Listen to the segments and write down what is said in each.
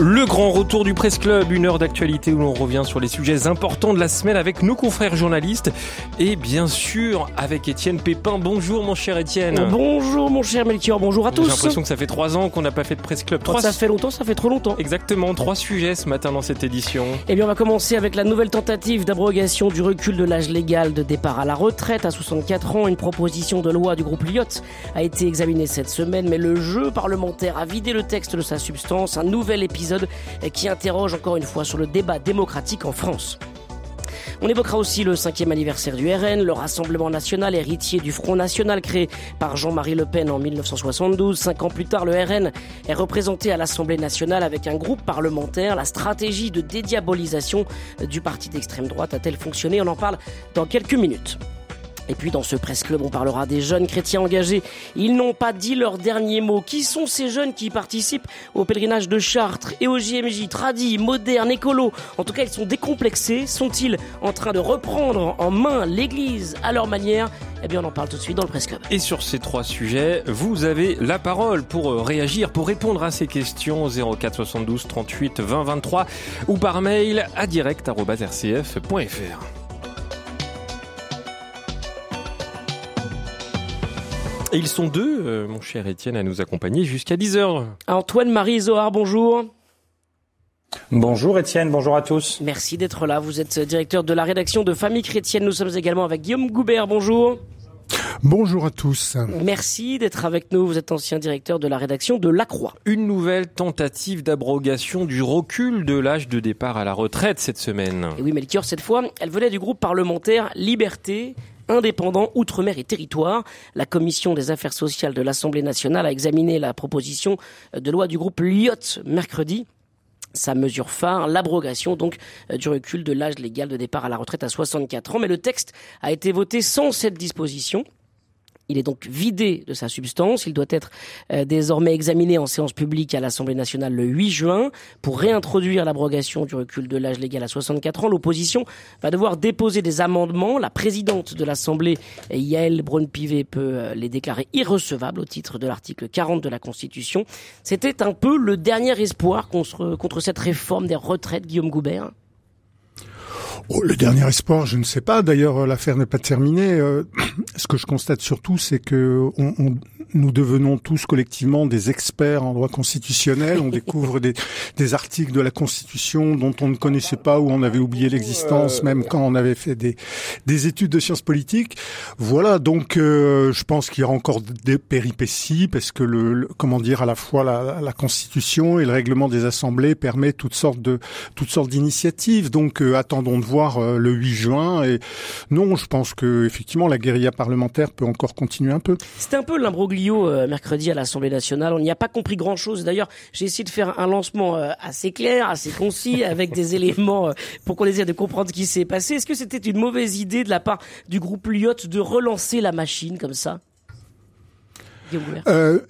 Le grand retour du Presse Club, une heure d'actualité où l'on revient sur les sujets importants de la semaine avec nos confrères journalistes et bien sûr avec Étienne Pépin. Bonjour mon cher Étienne. Bonjour mon cher Melchior, bonjour à tous. J'ai l'impression que ça fait trois ans qu'on n'a pas fait de Presse Club. Trois... Ça fait longtemps, ça fait trop longtemps. Exactement, trois sujets ce matin dans cette édition. Eh bien on va commencer avec la nouvelle tentative d'abrogation du recul de l'âge légal de départ à la retraite à 64 ans. Une proposition de loi du groupe Lyotte a été examinée cette semaine, mais le jeu parlementaire a vidé le texte de sa substance. Un nouvel épisode qui interroge encore une fois sur le débat démocratique en France. On évoquera aussi le cinquième anniversaire du RN, le Rassemblement national héritier du Front national créé par Jean-Marie Le Pen en 1972. Cinq ans plus tard, le RN est représenté à l'Assemblée nationale avec un groupe parlementaire. La stratégie de dédiabolisation du parti d'extrême droite a-t-elle fonctionné? On en parle dans quelques minutes. Et puis dans ce Presse Club, on parlera des jeunes chrétiens engagés. Ils n'ont pas dit leur dernier mot. Qui sont ces jeunes qui participent au pèlerinage de Chartres et au JMJ Tradis, modernes, écolo? En tout cas, ils sont décomplexés. Sont-ils en train de reprendre en main l'Église à leur manière? Eh bien, on en parle tout de suite dans le Presse Club. Et sur ces trois sujets, vous avez la parole pour euh, réagir, pour répondre à ces questions 04 72 38 20 23 ou par mail à direct.rcf.fr. Et ils sont deux, euh, mon cher Étienne, à nous accompagner jusqu'à 10h. Antoine-Marie Zohar, bonjour. Bonjour Étienne, bonjour à tous. Merci d'être là. Vous êtes directeur de la rédaction de Famille Chrétienne. Nous sommes également avec Guillaume Goubert. Bonjour. Bonjour à tous. Merci d'être avec nous. Vous êtes ancien directeur de la rédaction de La Croix. Une nouvelle tentative d'abrogation du recul de l'âge de départ à la retraite cette semaine. Et oui, Melchior, cette fois, elle venait du groupe parlementaire Liberté, indépendant Outre-mer et Territoire. La commission des affaires sociales de l'Assemblée nationale a examiné la proposition de loi du groupe Lyot mercredi sa mesure phare, l'abrogation donc du recul de l'âge légal de départ à la retraite à 64 ans. Mais le texte a été voté sans cette disposition. Il est donc vidé de sa substance. Il doit être euh, désormais examiné en séance publique à l'Assemblée nationale le 8 juin pour réintroduire l'abrogation du recul de l'âge légal à 64 ans. L'opposition va devoir déposer des amendements. La présidente de l'Assemblée, Yael Braun-Pivet, peut euh, les déclarer irrecevables au titre de l'article 40 de la Constitution. C'était un peu le dernier espoir contre, contre cette réforme des retraites, Guillaume Goubert. Oh, le dernier espoir, je ne sais pas. D'ailleurs, l'affaire n'est pas terminée. Euh, ce que je constate surtout, c'est que on, nous devenons tous collectivement des experts en droit constitutionnel. On découvre des, des, articles de la Constitution dont on ne connaissait pas ou on avait oublié l'existence, même quand on avait fait des, des études de sciences politiques. Voilà. Donc, euh, je pense qu'il y aura encore des péripéties parce que le, le comment dire, à la fois la, la, Constitution et le règlement des assemblées permet toutes sortes de toutes sortes d'initiatives. Donc, euh, attendons de voir euh, le 8 juin. Et non, je pense que effectivement la guérilla parlementaire peut encore continuer un peu. C'était un peu l'imbroglio euh, mercredi à l'Assemblée nationale. On n'y a pas compris grand-chose. D'ailleurs, j'ai essayé de faire un lancement euh, assez clair, assez concis, avec des éléments euh, pour qu'on essaie de comprendre ce qui s'est passé. Est-ce que c'était une mauvaise idée de la part du groupe Lyotte de relancer la machine comme ça? Euh,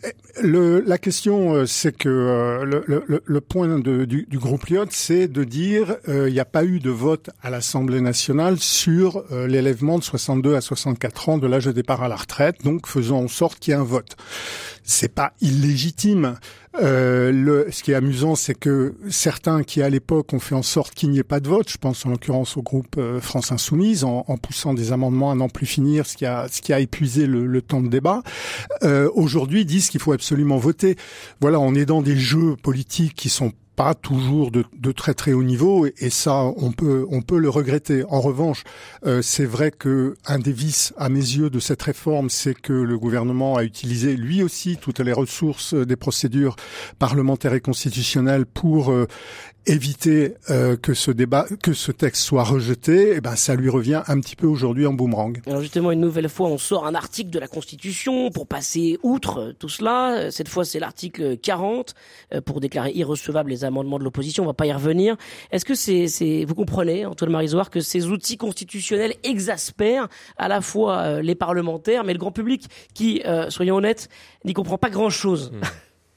le, la question, euh, c'est que euh, le, le, le, point de, du, du, groupe Lyotte, c'est de dire il n'y a pas eu de vote à l'Assemblée nationale sur l'élèvement de 62 à 64 ans de l'âge de départ à la retraite, donc faisons en sorte qu'il y ait un vote. C'est pas illégitime. Euh, le, ce qui est amusant, c'est que certains qui à l'époque ont fait en sorte qu'il n'y ait pas de vote, je pense en l'occurrence au groupe euh, France Insoumise, en, en, poussant des amendements à n'en plus finir, ce qui a, ce qui a épuisé le, le temps de débat, euh, aujourd'hui disent qu'il faut absolument voter. Voilà, on est dans des jeux politiques qui sont pas toujours de, très très haut niveau et, ça on peut on peut le regretter. En revanche, euh, c'est vrai que un des vices à mes yeux de cette réforme, c'est que le gouvernement a utilisé lui aussi toutes les ressources des procédures parlementaires et constitutionnelles pour euh, éviter euh, que ce débat, que ce texte soit rejeté, et eh ben ça lui revient un petit peu aujourd'hui en boomerang. Alors justement, une nouvelle fois, on sort un article de la Constitution pour passer outre tout cela. Cette fois, c'est l'article 40 euh, pour déclarer irrecevables les amendements de l'opposition. On va pas y revenir. Est-ce que c'est, c'est, vous comprenez, Antoine Marisoire, que ces outils constitutionnels exaspèrent à la fois euh, les parlementaires, mais le grand public qui, soyons honnêtes, n'y comprend pas grand-chose? Mmh.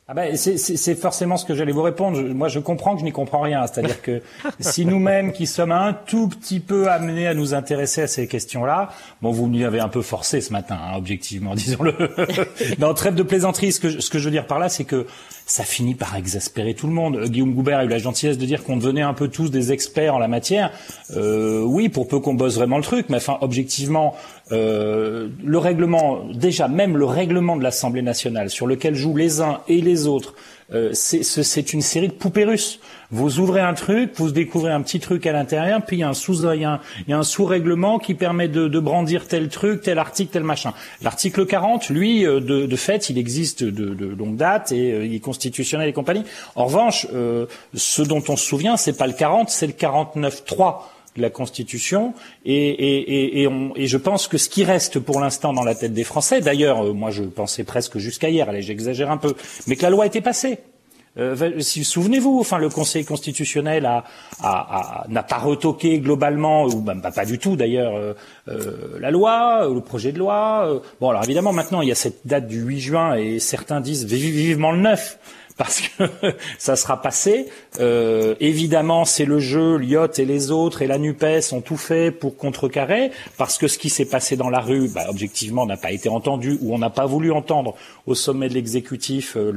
Ah ben, c'est forcément ce que j'allais vous répondre. moi, je comprends que je n'y comprends rien. C'est-à-dire que si nous-mêmes, qui sommes un tout petit peu amenés à nous intéresser à ces questions-là, bon, vous m'y avez un peu forcé ce matin, hein, objectivement, disons-le. non, trêve de plaisanterie. Ce que, ce que je veux dire par là, c'est que ça finit par exaspérer tout le monde. Euh, Guillaume Goubert a eu la gentillesse de dire qu'on devenait un peu tous des experts en la matière. Euh, oui, pour peu qu'on bosse vraiment le truc, mais enfin, objectivement, euh, le règlement, déjà même le règlement de l'Assemblée nationale, sur lequel jouent les uns et les autres, euh, c'est une série de poupées russes. Vous ouvrez un truc, vous découvrez un petit truc à l'intérieur, puis il y a un sous il y a un, sous-règlement qui permet de, de, brandir tel truc, tel article, tel machin. L'article 40, lui, euh, de, de, fait, il existe de, de longue date et euh, il est constitutionnel et compagnie. En revanche, ce dont on se souvient, c'est pas le 40, c'est le 49.3 de la Constitution et, et, et, on, et, je pense que ce qui reste pour l'instant dans la tête des Français, d'ailleurs, moi je pensais presque jusqu'à hier, allez j'exagère un peu, mais que la loi était passée. Euh, si, souvenez-vous, enfin, le Conseil constitutionnel a, a, n'a pas retoqué globalement, ou même pas du tout d'ailleurs, euh, euh, la loi, le projet de loi. bon, alors évidemment, maintenant, il y a cette date du 8 juin et certains disent vivement le 9 parce que ça sera passé. Euh, évidemment, c'est le jeu, Lyot et les autres et la Nupes ont tout fait pour contrecarrer, parce que ce qui s'est passé dans la rue, bah, objectivement, n'a pas été entendu ou on n'a pas voulu entendre au sommet de l'exécutif euh,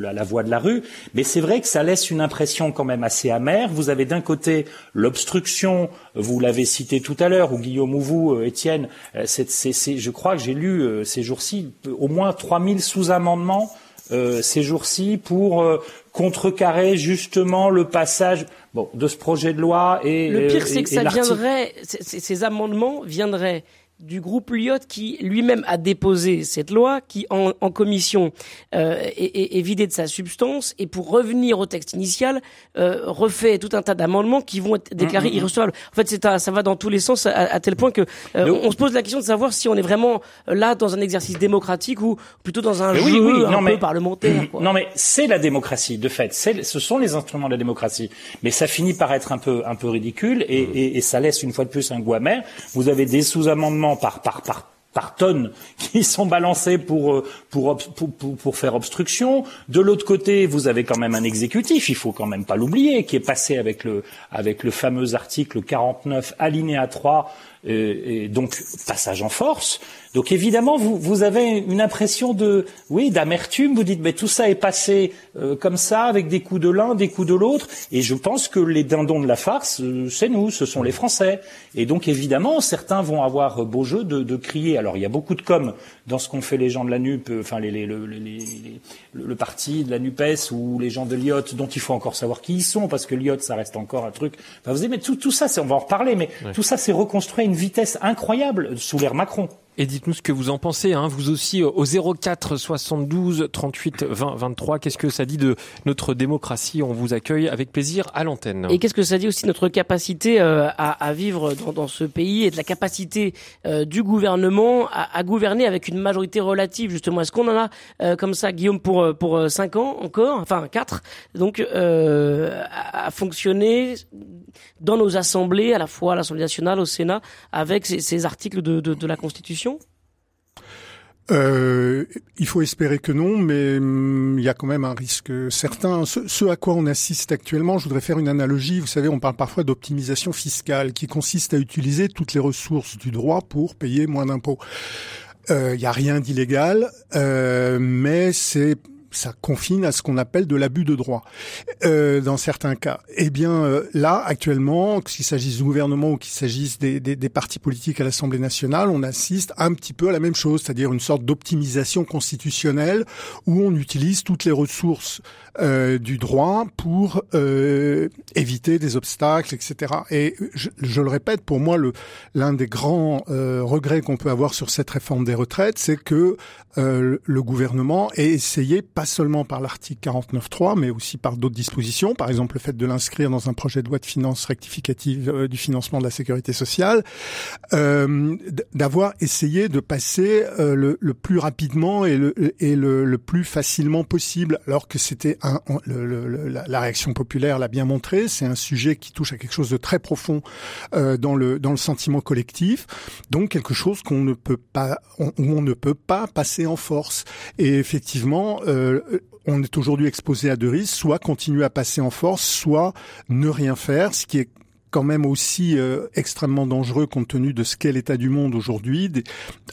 la, voix de la rue. Mais c'est vrai que ça laisse une impression quand même assez amère. Vous avez d'un côté l'obstruction, vous l'avez cité tout à l'heure, ou Guillaume ou vous, euh, Étienne, je crois que j'ai lu ces jours-ci au moins 3000 sous-amendements euh, ces jours-ci pour euh, contrecarrer justement le passage bon, de ce projet de loi et le pire c'est que ça viendrait ces amendements viendraient du groupe Lyot qui lui-même a déposé cette loi qui en, en commission euh, est, est, vidée de sa substance et pour revenir au texte initial euh, refait tout un tas d'amendements qui vont être déclarés mmh, irrecevables. En fait, c'est ça va dans tous les sens à, tel point que euh, on se pose la question de savoir si on est vraiment là dans un exercice démocratique ou plutôt dans un jeu un peu parlementaire. Quoi. Non mais c'est la démocratie de fait. Ce sont les instruments de la démocratie. Mais ça finit par être un peu un peu ridicule et, mmh. et, et ça laisse une fois de plus un goût amer. Vous avez des sous-amendements par, par, tonnes qui sont balancés pour, euh, pour, pour, pour, faire obstruction. De l'autre côté, vous avez quand même un exécutif, il faut quand même pas l'oublier, qui est passé avec le, avec le fameux article 49 alinéa 3 et, donc passage en force. Donc évidemment, vous, vous avez une impression de, oui, d'amertume. Vous dites, mais tout ça est passé euh, comme ça, avec des coups de l'un, des coups de l'autre. Et je pense que les dindons de la farce, euh, c'est nous, ce sont les Français. Et donc évidemment, certains vont avoir beau jeu de, de crier. Alors il y a beaucoup de com dans ce qu'ont fait les gens de la NUP, euh, enfin les, les, le, le, parti de la NUPES ou les gens de l'IOT, dont il faut encore savoir qui ils sont, parce que l'IOT, ça reste encore un truc. Enfin, vous aimez tout, tout ça, on va en reparler, mais tout ça, c'est reconstruit une vitesse incroyable sous l'ère Macron. Et dites-nous ce que vous en pensez, hein. vous aussi euh, au 04 72 38 20 23. Qu'est-ce que ça dit de notre démocratie? On vous accueille avec plaisir à l'antenne. Et qu'est-ce que ça dit aussi de notre capacité euh, à, à, vivre dans, ce pays et de la capacité euh, du gouvernement à, à, gouverner avec une majorité relative justement? Est-ce qu'on en a comme ça, Guillaume, pour pour cinq ans encore, enfin quatre, donc à, fonctionner dans nos assemblées, à la fois à l'Assemblée nationale, au Sénat, avec ces, articles de la Constitution euh, il faut espérer que non, mais hum, il y a quand même un risque certain. Ce, à quoi on assiste actuellement, je voudrais faire une analogie. Vous savez, on parle parfois d'optimisation fiscale, qui consiste à utiliser toutes les ressources du droit pour payer moins d'impôts. Euh, il n'y a rien d'illégal, euh, mais c'est ça confine à ce qu'on appelle de l'abus de droit euh, dans certains cas. Eh bien euh, là, actuellement, qu'il s'agisse du gouvernement ou qu'il s'agisse des, des, des, partis politiques à l'Assemblée nationale, on assiste un petit peu à la même chose, c'est-à-dire une sorte d'optimisation constitutionnelle où on utilise toutes les ressources euh, du droit pour euh, éviter des obstacles, etc. Et je, je le répète, pour moi, l'un des grands euh, regrets qu'on peut avoir sur cette réforme des retraites, c'est que le gouvernement ait essayé pas seulement par l'article 49.3, mais aussi par d'autres dispositions, par exemple le fait de l'inscrire dans un projet de loi de finances rectificative euh, du financement de la sécurité sociale, euh, d'avoir essayé de passer euh, le, le, plus rapidement et, le, et le, le, plus facilement possible, alors que c'était la, réaction populaire l'a bien montré. C'est un sujet qui touche à quelque chose de très profond euh, dans le dans le sentiment collectif. Donc quelque chose qu'on ne peut pas, où on ne peut pas passer en force. Et effectivement, euh, on est aujourd'hui exposé à deux risques soit continuer à passer en force, soit ne rien faire, ce qui est quand même aussi euh, extrêmement dangereux compte tenu de ce qu'est l'état du monde aujourd'hui,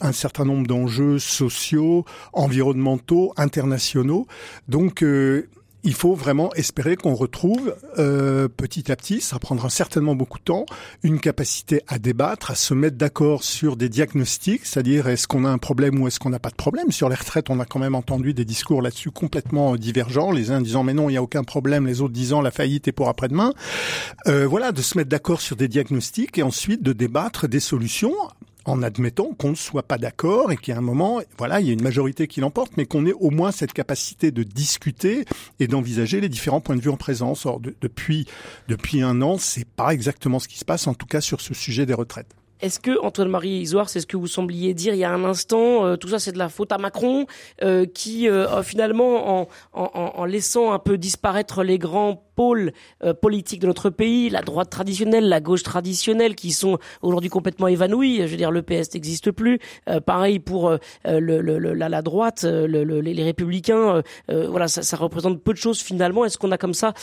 un certain nombre d'enjeux sociaux, environnementaux, internationaux. Donc euh, il faut vraiment espérer qu'on retrouve euh, petit à petit, ça prendra certainement beaucoup de temps, une capacité à débattre, à se mettre d'accord sur des diagnostics, c'est-à-dire est-ce qu'on a un problème ou est-ce qu'on n'a pas de problème. Sur les retraites, on a quand même entendu des discours là-dessus complètement divergents, les uns disant mais non, il n'y a aucun problème, les autres disant la faillite est pour après-demain. Euh, voilà, de se mettre d'accord sur des diagnostics et ensuite de débattre des solutions en admettant qu'on ne soit pas d'accord et a un moment, voilà, il y a une majorité qui l'emporte, mais qu'on ait au moins cette capacité de discuter et d'envisager les différents points de vue en présence. Or, depuis depuis un an, c'est pas exactement ce qui se passe, en tout cas sur ce sujet des retraites. Est-ce que Antoine-Marie Isoire, c'est ce que vous sembliez dire il y a un instant, euh, tout ça c'est de la faute à Macron, euh, qui euh, finalement, en, en, laissant un peu disparaître les grands pôles politiques de notre pays, la droite traditionnelle, la gauche traditionnelle, qui sont aujourd'hui complètement évanouis. Je veux dire, le PS n'existe plus. pareil pour la, droite, les républicains. voilà, ça, ça, représente peu de choses finalement. Est-ce qu'on a comme ça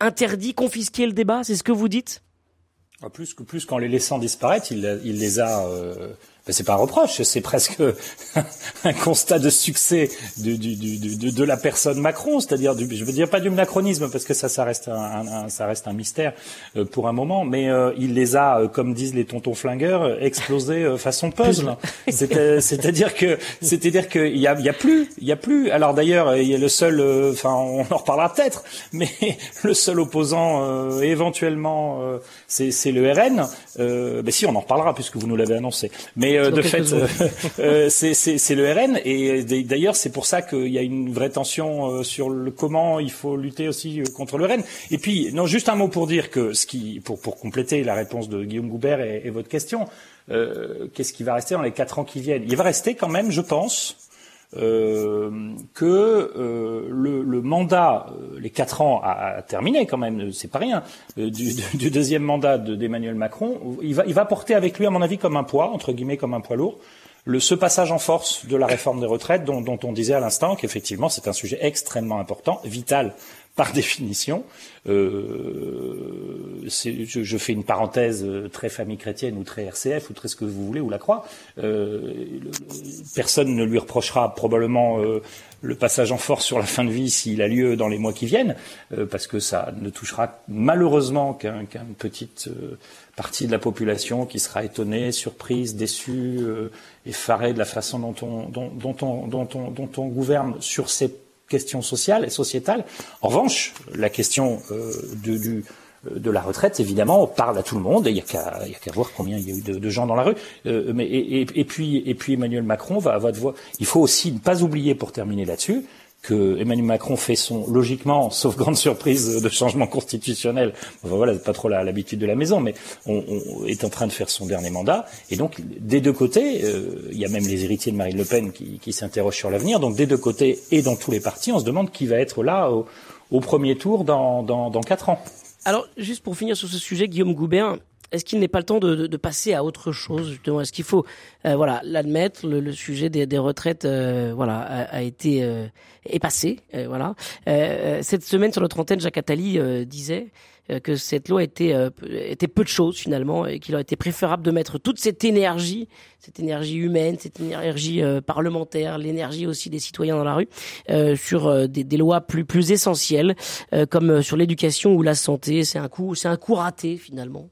interdit, confisqué le débat? C'est ce que vous dites? Plus que plus qu'en les laissant disparaître, il, il les a euh, ben, c'est pas un reproche, c'est presque un constat de succès de, de, de la personne Macron, c'est-à-dire, je veux dire pas du macronisme parce que ça, ça reste un, ça reste un mystère euh, pour un moment, mais euh, il les a, euh, comme disent les tontons flingueurs, explosés façon puzzle. C'est-à-dire que, c'est-à-dire qu'il y a, il y a plus, il y a plus. Alors d'ailleurs, il y a le seul, enfin, on en reparlera peut-être, mais le seul opposant éventuellement, c'est le RN. ben si, on en reparlera puisque vous nous l'avez annoncé. Mais euh, de fait, euh, euh, c'est le RN. Et d'ailleurs, c'est pour ça qu'il y a une vraie tension sur le comment il faut lutter aussi contre le RN. Et puis, non, juste un mot pour dire que ce qui, pour, pour compléter la réponse de Guillaume Goubert et, et votre question, qu'est-ce qui va rester dans les quatre ans qui viennent? Il va rester quand même, je pense, euh, que euh, le, mandat, euh, les quatre ans a, terminé quand même, c'est pas rien, du, deuxième mandat d'Emmanuel Macron, il va, il va porter avec lui, à mon avis, comme un poids, entre guillemets, comme un poids lourd, le, ce passage en force de la réforme des retraites dont, dont on disait à l'instant qu'effectivement c'est un sujet extrêmement important, vital par définition. Euh, je, je, fais une parenthèse euh, très famille chrétienne ou très RCF ou très ce que vous voulez ou la croix. Euh, personne ne lui reprochera probablement euh, le passage en force sur la fin de vie s'il a lieu dans les mois qui viennent, euh, parce que ça ne touchera malheureusement qu'une petite partie de la population qui sera étonnée, surprise, déçue, effarée de la façon dont on, dont, dont on, dont on, dont on gouverne sur ces question sociale et sociétale. En revanche, la question euh, de, du, de la retraite, évidemment, parle à tout le monde. Il n'y a qu'à voir combien il y a eu de, gens dans la rue. Euh, mais et, et, puis et puis Emmanuel Macron va, va devoir. Il faut aussi ne pas oublier, pour terminer là-dessus, que Emmanuel Macron fait son logiquement, sauf grande surprise de changement constitutionnel, enfin, voilà, pas trop l'habitude de la maison, mais on, est en train de faire son dernier mandat, et donc des deux côtés, euh, il y a même les héritiers de Marine Le Pen qui, s'interrogent sur l'avenir, donc des deux côtés et dans tous les partis, on se demande qui va être là au, au premier tour dans, dans, dans quatre ans. Alors, juste pour finir sur ce sujet, Guillaume Goubert, est-ce qu'il n'est pas le temps de, de, de, passer à autre chose justement? Est-ce qu'il faut, euh, voilà, l'admettre Le, le, sujet des, des retraites, euh, voilà, a, a été euh, est passé, euh, voilà. cette semaine sur notre antenne, Jacques Attali disait que cette loi était était peu de choses finalement et qu'il aurait été préférable de mettre toute cette énergie, cette énergie humaine, cette énergie parlementaire, l'énergie aussi des citoyens dans la rue, sur des, des, lois plus plus essentielles comme sur l'éducation ou la santé. C'est un coup, c'est un coup raté finalement.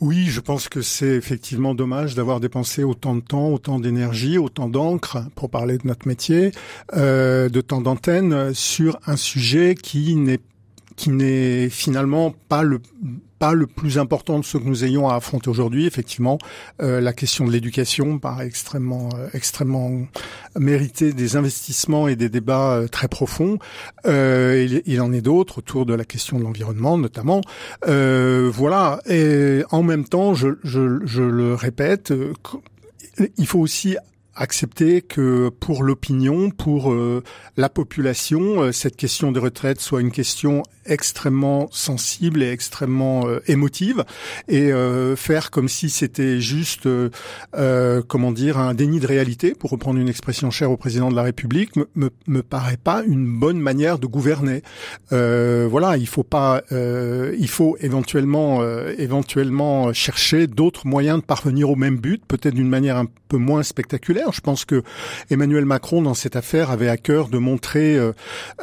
Oui, je pense que c'est effectivement dommage d'avoir dépensé autant de temps, autant d'énergie, autant d'encre, pour parler de notre métier, euh, de temps d'antenne sur un sujet qui n'est qui n'est finalement pas le pas le plus important de ce que nous ayons à affronter aujourd'hui. Effectivement, euh, la question de l'éducation paraît extrêmement, euh, extrêmement mériter des investissements et des débats euh, très profonds. Euh, il, il, en est d'autres autour de la question de l'environnement, notamment. Euh, voilà. Et en même temps, je, je, je le répète, il faut aussi accepter que pour l'opinion, pour la population, cette question de retraite soit une question extrêmement sensible et extrêmement euh, émotive, et faire comme si c'était juste, comment dire, un déni de réalité, pour reprendre une expression chère au président de la République, me, me, me paraît pas une bonne manière de gouverner. voilà, il faut pas, il faut éventuellement, éventuellement chercher d'autres moyens de parvenir au même but, peut-être d'une manière un peu moins spectaculaire je pense que Emmanuel Macron, dans cette affaire, avait à cœur de montrer euh,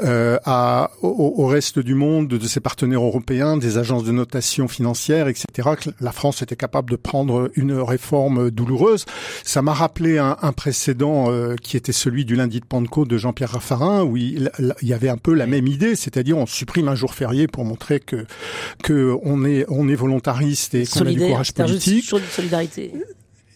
euh, à, au, reste du monde, de ses partenaires européens, des agences de notation financière, etc., que la France était capable de prendre une réforme douloureuse. Ça m'a rappelé un, précédent euh, qui était celui du lundi de Pentecôte de Jean-Pierre Raffarin, où il, y avait un peu la même idée, c'est-à-dire on supprime un jour férié pour montrer que que on est on est volontariste et qu'on a du courage politique. Solidarité.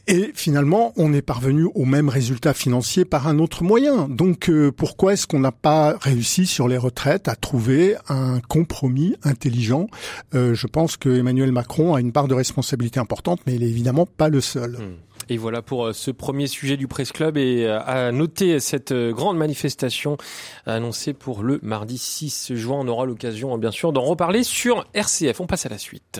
Et finalement, on est parvenu au même résultat financier par un autre moyen. Donc euh, pourquoi est-ce qu'on n'a pas réussi sur les retraites à trouver un compromis intelligent euh, Je pense que Emmanuel Macron a une part de responsabilité importante, mais il est évidemment pas le seul. Hmm. Et voilà pour euh, ce premier sujet du Presse Club et à noter cette grande manifestation annoncée pour le mardi 6 juin. On aura l'occasion bien sûr d'en reparler sur RCF. On passe à la suite.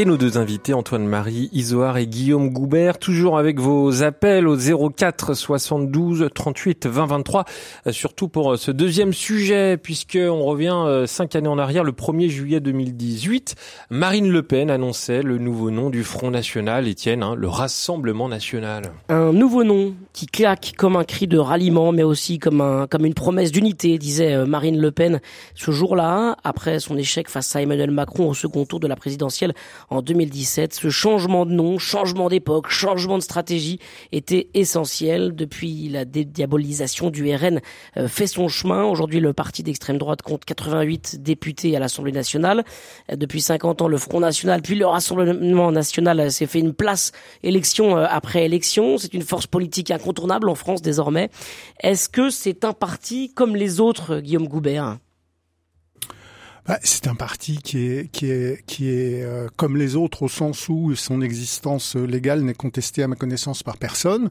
Et nos deux invités, Antoine-Marie Isoard et Guillaume Goubert, toujours avec vos appels au 04 72 38 20 23, surtout pour euh, ce deuxième sujet, puisque on revient euh, cinq années en arrière, le 1er juillet 2018, Marine Le Pen annonçait le nouveau nom du Front National, Étienne, hein, le Rassemblement National. Un nouveau nom qui claque comme un cri de ralliement, mais aussi comme, un, comme une promesse d'unité, disait euh, Marine Le Pen ce jour-là, après son échec face à Emmanuel Macron au second tour de la présidentielle en 2017. Ce changement de nom, changement d'époque, changement de stratégie était essentiel. Depuis la dédiabolisation du RN euh, fait son chemin. Aujourd'hui, le parti d'extrême droite compte 88 députés à l'Assemblée nationale. Euh, depuis 50 ans, le Front National, puis le Rassemblement National euh, s'est fait une place élection après élection. C'est une force politique incontournable en France désormais. Est-ce que c'est un parti comme les autres, Guillaume Goubert? Bah, c'est un parti qui est qui est qui est euh, comme les autres au sens où son existence légale n'est contestée à ma connaissance par personne,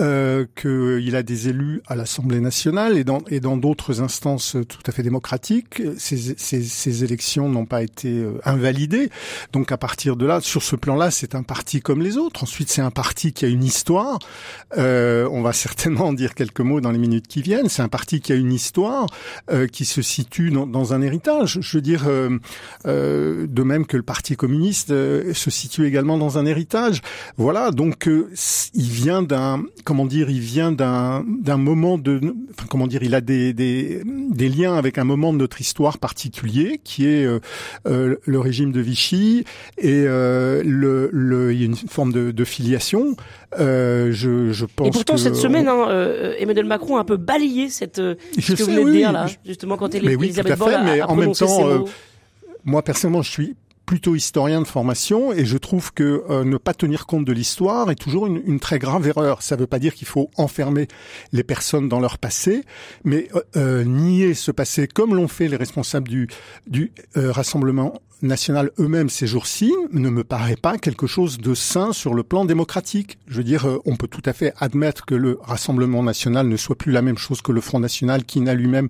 euh, qu'il a des élus à l'Assemblée nationale et dans et dans d'autres instances tout à fait démocratiques. Ces, ces, ces élections n'ont pas été euh, invalidées. Donc à partir de là, sur ce plan-là, c'est un parti comme les autres. Ensuite, c'est un parti qui a une histoire. Euh, on va certainement en dire quelques mots dans les minutes qui viennent. C'est un parti qui a une histoire euh, qui se situe dans, dans un héritage veux dire, euh, euh, de même que le Parti communiste euh, se situe également dans un héritage. Voilà, donc il vient d'un, comment dire, il vient d'un d'un moment de, enfin comment dire, il a des, des des liens avec un moment de notre histoire particulier qui est le régime de Vichy et le, le il y a une forme de, de filiation. je, je pense. Et pourtant cette semaine, hein, Emmanuel Macron a un peu balayé cette ce que vous venez de dire là, justement quand il oui, Elisabeth Borne mais en même temps euh, moi personnellement, je suis plutôt historien de formation et je trouve que euh, ne pas tenir compte de l'histoire est toujours une, une, très grave erreur. Ça ne veut pas dire qu'il faut enfermer les personnes dans leur passé, mais euh, nier ce passé comme l'ont fait les responsables du, du Rassemblement national eux-mêmes ces jours-ci ne me paraît pas quelque chose de sain sur le plan démocratique. Je veux dire, on peut tout à fait admettre que le Rassemblement national ne soit plus la même chose que le Front national qui n'a lui-même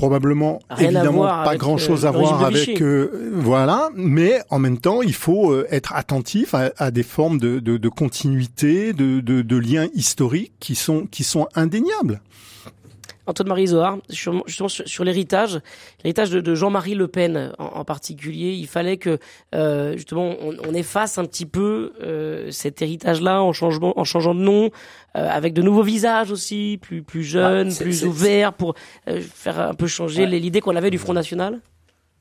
probablement évidemment pas grand chose à voir avec euh, euh, voilà. Mais en même temps il faut euh, être attentif à, des formes de, de, de continuité de, de, de liens historiques qui sont qui sont indéniables Antoine-Marie Zohar, sur, sur, l'héritage, l'héritage de, Jean-Marie Le Pen en, particulier, il fallait que euh, justement on, efface un petit peu euh, cet héritage-là en, changement, en changeant de nom, euh, avec de nouveaux visages aussi, plus plus jeunes, plus ouverts, pour faire un peu changer l'idée qu'on avait du Front National.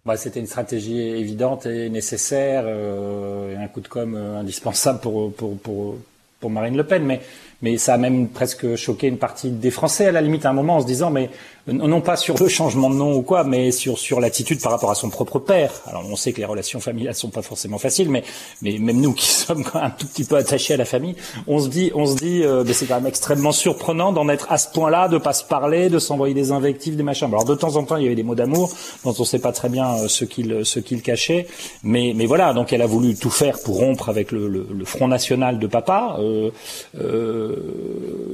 Bah, c'était une stratégie évidente et nécessaire, et un coup de com indispensable pour pour pour pour Marine Le Pen, mais mais ça a même presque choqué une partie des Français à la limite à un moment en se disant mais non pas sur le changement de nom ou quoi, mais sur sur l'attitude par rapport à son propre père. Alors on sait que les relations familiales sont pas forcément faciles, mais mais même nous qui sommes un tout petit peu attachés à la famille, on se dit on se dit euh, c'est quand même extrêmement surprenant d'en être à ce point-là, de pas se parler, de s'envoyer des invectives, des machins. Alors de temps en temps il y avait des mots d'amour dont on sait pas très bien euh, ce qu'il ce qu'il cachait, mais mais voilà donc elle a voulu tout faire pour rompre avec le, le, le Front National de papa. Euh, euh,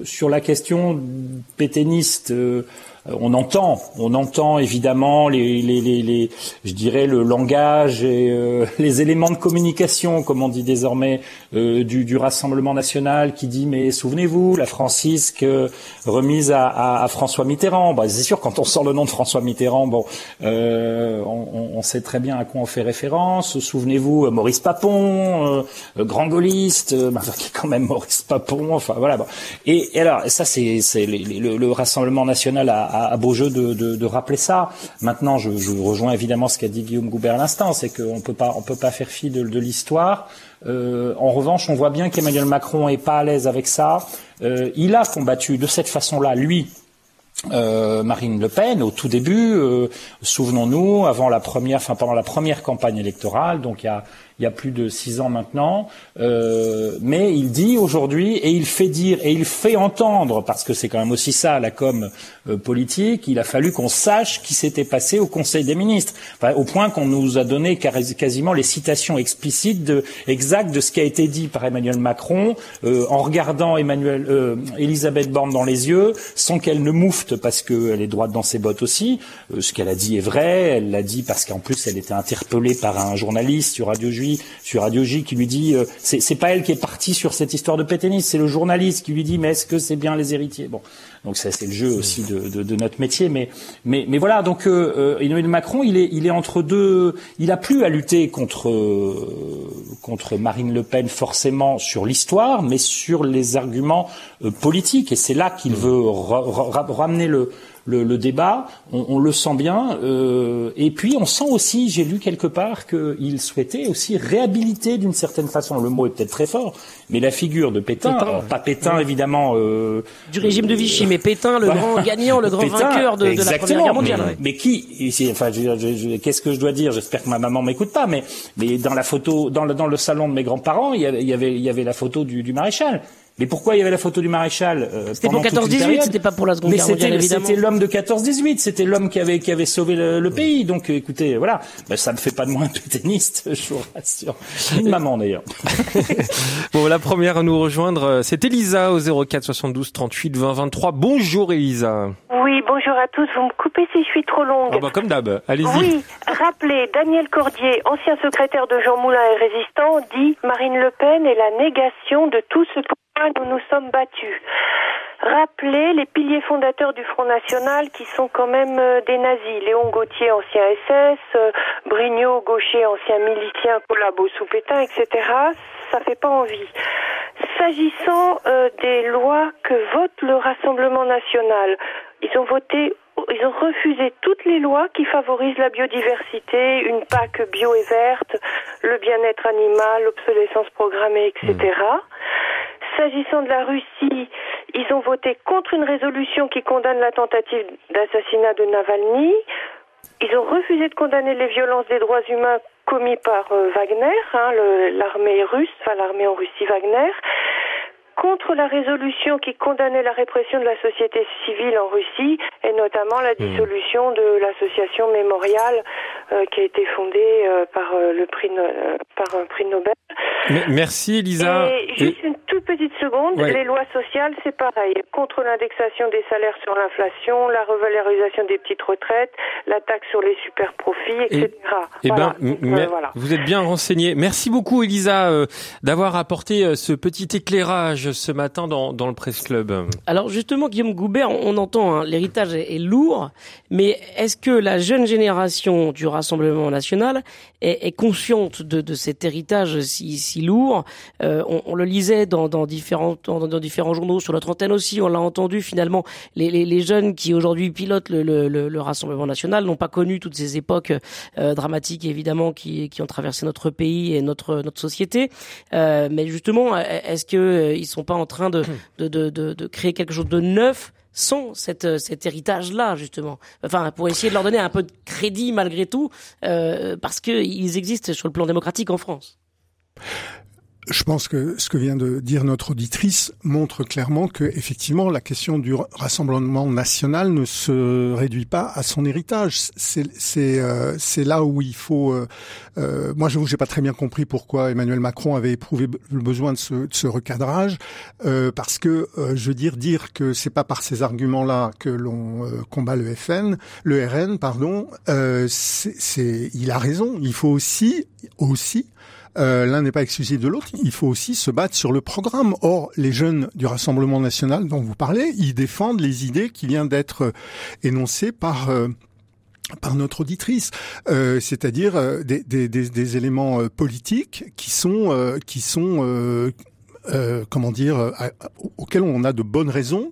sur la question pétainiste, euh, on entend, on entend évidemment les, les, les, je dirais le langage et euh, les éléments de communication, comme on dit désormais, euh, du, du, Rassemblement national, qui dit mais souvenez-vous, la Francisque euh, remise à, François Mitterrand. Bah, c'est sûr, quand on sort le nom de François Mitterrand, bon, on, sait très bien à quoi on fait référence. Souvenez-vous, Maurice Papon, grand gaulliste, bah, qui est quand même Maurice Papon. Enfin voilà. Et, et, alors ça, c'est le, le Rassemblement national a à, beau jeu de, rappeler ça. Maintenant, je, rejoins évidemment ce qu'a dit Guillaume Goubert à l'instant, c'est qu'on peut pas, on peut pas faire fi de, l'histoire. Euh, en revanche, on voit bien qu'Emmanuel Macron est pas à l'aise avec ça. Euh, il a combattu de cette façon-là, lui, euh, Marine Le Pen au tout début, souvenons-nous, avant la première, enfin pendant la première campagne électorale, donc il y a, il y a plus de six ans maintenant. Euh, mais il dit aujourd'hui, et il fait dire, et il fait entendre, parce que c'est quand même aussi ça la com euh, politique, il a fallu qu'on sache qui s'était passé au Conseil des ministres, au point qu'on nous a donné quasiment les citations explicites exactes de ce qui a été dit par Emmanuel Macron euh, en regardant Emmanuel, Elisabeth Borne dans les yeux, sans qu'elle ne moufte parce qu'elle est droite dans ses bottes aussi. Ce qu'elle a dit est vrai, elle l'a dit parce qu'en plus elle était interpellée par un journaliste sur Radio Sur Radio J qui lui dit euh, c'est pas elle qui est partie sur cette histoire de Péténis, c'est le journaliste qui lui dit mais est-ce que c'est bien les héritiers? Bon, donc ça c'est le jeu aussi de, de, de, notre métier, mais mais mais voilà donc euh, euh Emmanuel Macron il est il est entre deux, il a plus à lutter contre euh, contre Marine Le Pen forcément sur l'histoire, mais sur les arguments politiques et c'est là qu'il mmh. veut ramener le le, le débat, on, on, le sent bien. Euh, et puis on sent aussi, j'ai lu quelque part qu'il souhaitait aussi réhabiliter d'une certaine façon, le mot est peut-être très fort, mais la figure de Pétain, Pétain. pas Pétain évidemment. Euh, du régime de Vichy, mais Pétain, le grand gagnant, le grand vainqueur de, de, la Première Guerre mondiale. Mais, mais qui, enfin, qu'est-ce que je dois dire J'espère que ma maman m'écoute pas, mais, mais dans la photo, dans le, dans le salon de mes grands-parents, il y avait, il y avait, il y avait la photo du, du maréchal. Mais pourquoi il y avait la photo du maréchal euh, C'était pour 14-18, c'était pas pour la Seconde Guerre mondiale, évidemment. C'était l'homme de 14-18, c'était l'homme qui avait qui avait sauvé le, le pays. Donc, écoutez, voilà, ben, ça ne fait pas de moi un pétainiste, je vous rassure. Une maman d'ailleurs. bon, la première à nous rejoindre, euh, c'est Elisa au 04 72 38 20 23. Bonjour Elisa. Oui, bonjour à tous. Vous me coupez si je suis trop longue. Ah bah, comme d'hab, allez-y. Oui, rappelez, Daniel Cordier, ancien secrétaire de Jean Moulin et résistant, dit Marine Le Pen est la négation de tout ce que nous nous sommes battus. Rappelez les piliers fondateurs du Front National qui sont quand même euh, des nazis. Léon Gauthier, ancien SS, euh, Brignot, gaucher, ancien milicien, collabo sous Pétain, etc. Ça fait pas envie. S'agissant euh, des lois que vote le Rassemblement national, ils ont voté ils ont refusé toutes les lois qui favorisent la biodiversité, une PAC bio et verte, le bien-être animal, l'obsolescence programmée, etc. S'agissant de la Russie, ils ont voté contre une résolution qui condamne la tentative d'assassinat de Navalny. Ils ont refusé de condamner les violences des droits humains commis par euh, Wagner, hein, l'armée russe, enfin l'armée en Russie Wagner contre la résolution qui condamnait la répression de la société civile en Russie et notamment la hmm. dissolution de l'association mémoriale euh, qui a été fondée euh, par le prix par un prix Nobel Merci Elisa. Et juste une toute petite seconde, les lois sociales, c'est pareil. Contre l'indexation des salaires sur l'inflation, la revalorisation des petites retraites, la taxe sur les super profits, etc. Et, ben, vous êtes bien renseigné. Merci beaucoup Elisa euh, d'avoir apporté euh, ce petit éclairage ce matin dans, le Presse Club. Alors justement, Guillaume Goubert, on, entend hein, l'héritage est, lourd, mais est-ce que la jeune génération du Rassemblement national est, consciente de, cet héritage si, lourd? Euh, on, le lisait dans, différents, journaux, sur notre antenne aussi, on l'a entendu finalement. Les, jeunes qui aujourd'hui pilotent le, le, le, Rassemblement national n'ont pas connu toutes ces époques euh, dramatiques évidemment qui, ont traversé notre pays et notre, société. Euh, mais justement, est-ce que ils sont pas en train de, de, de, de, créer quelque chose de neuf sans cette, cet héritage-là, justement. Enfin, pour essayer de leur donner un peu de crédit malgré tout, euh, parce qu'ils existent sur le plan démocratique en France. Je pense que ce que vient de dire notre auditrice montre clairement que effectivement la question du rassemblement national ne se réduit pas à son héritage. C'est euh, là où il faut. Euh, euh moi, je j'ai pas très bien compris pourquoi Emmanuel Macron avait éprouvé le besoin de ce, de ce recadrage, euh, parce que euh, je veux dire dire que c'est pas par ces arguments-là que l'on combat le FN, le RN, pardon. c'est il a raison. Il faut aussi aussi euh, l'un n'est pas exclusif de l'autre. Il faut aussi se battre sur le programme. Or, les jeunes du Rassemblement national dont vous parlez, ils défendent les idées qui viennent d'être énoncées par euh, par notre auditrice, euh, c'est-à-dire des, des, des, des, éléments politiques qui sont qui sont comment dire auxquels on a de bonnes raisons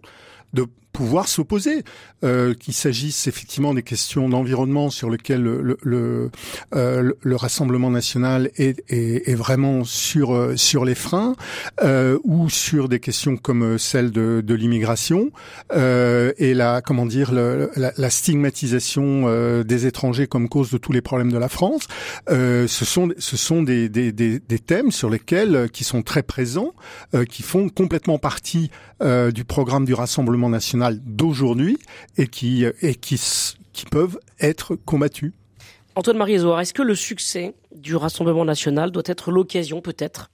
de pouvoir s'opposer, euh, qu'il s'agisse effectivement des questions d'environnement sur lesquelles le, le, euh, le, Rassemblement national est, est, est, vraiment sur euh, sur les freins, euh, ou sur des questions comme celle de, de l'immigration euh, et la comment dire la, la, stigmatisation euh, des étrangers comme cause de tous les problèmes de la France. ce sont ce sont des, des, des, des, thèmes sur lesquels qui sont très présents, qui font complètement partie du programme du Rassemblement national d'aujourd'hui et qui et qui peuvent être combattus. Antoine-Marie Ezouard, est-ce que le succès du Rassemblement national doit être l'occasion peut-être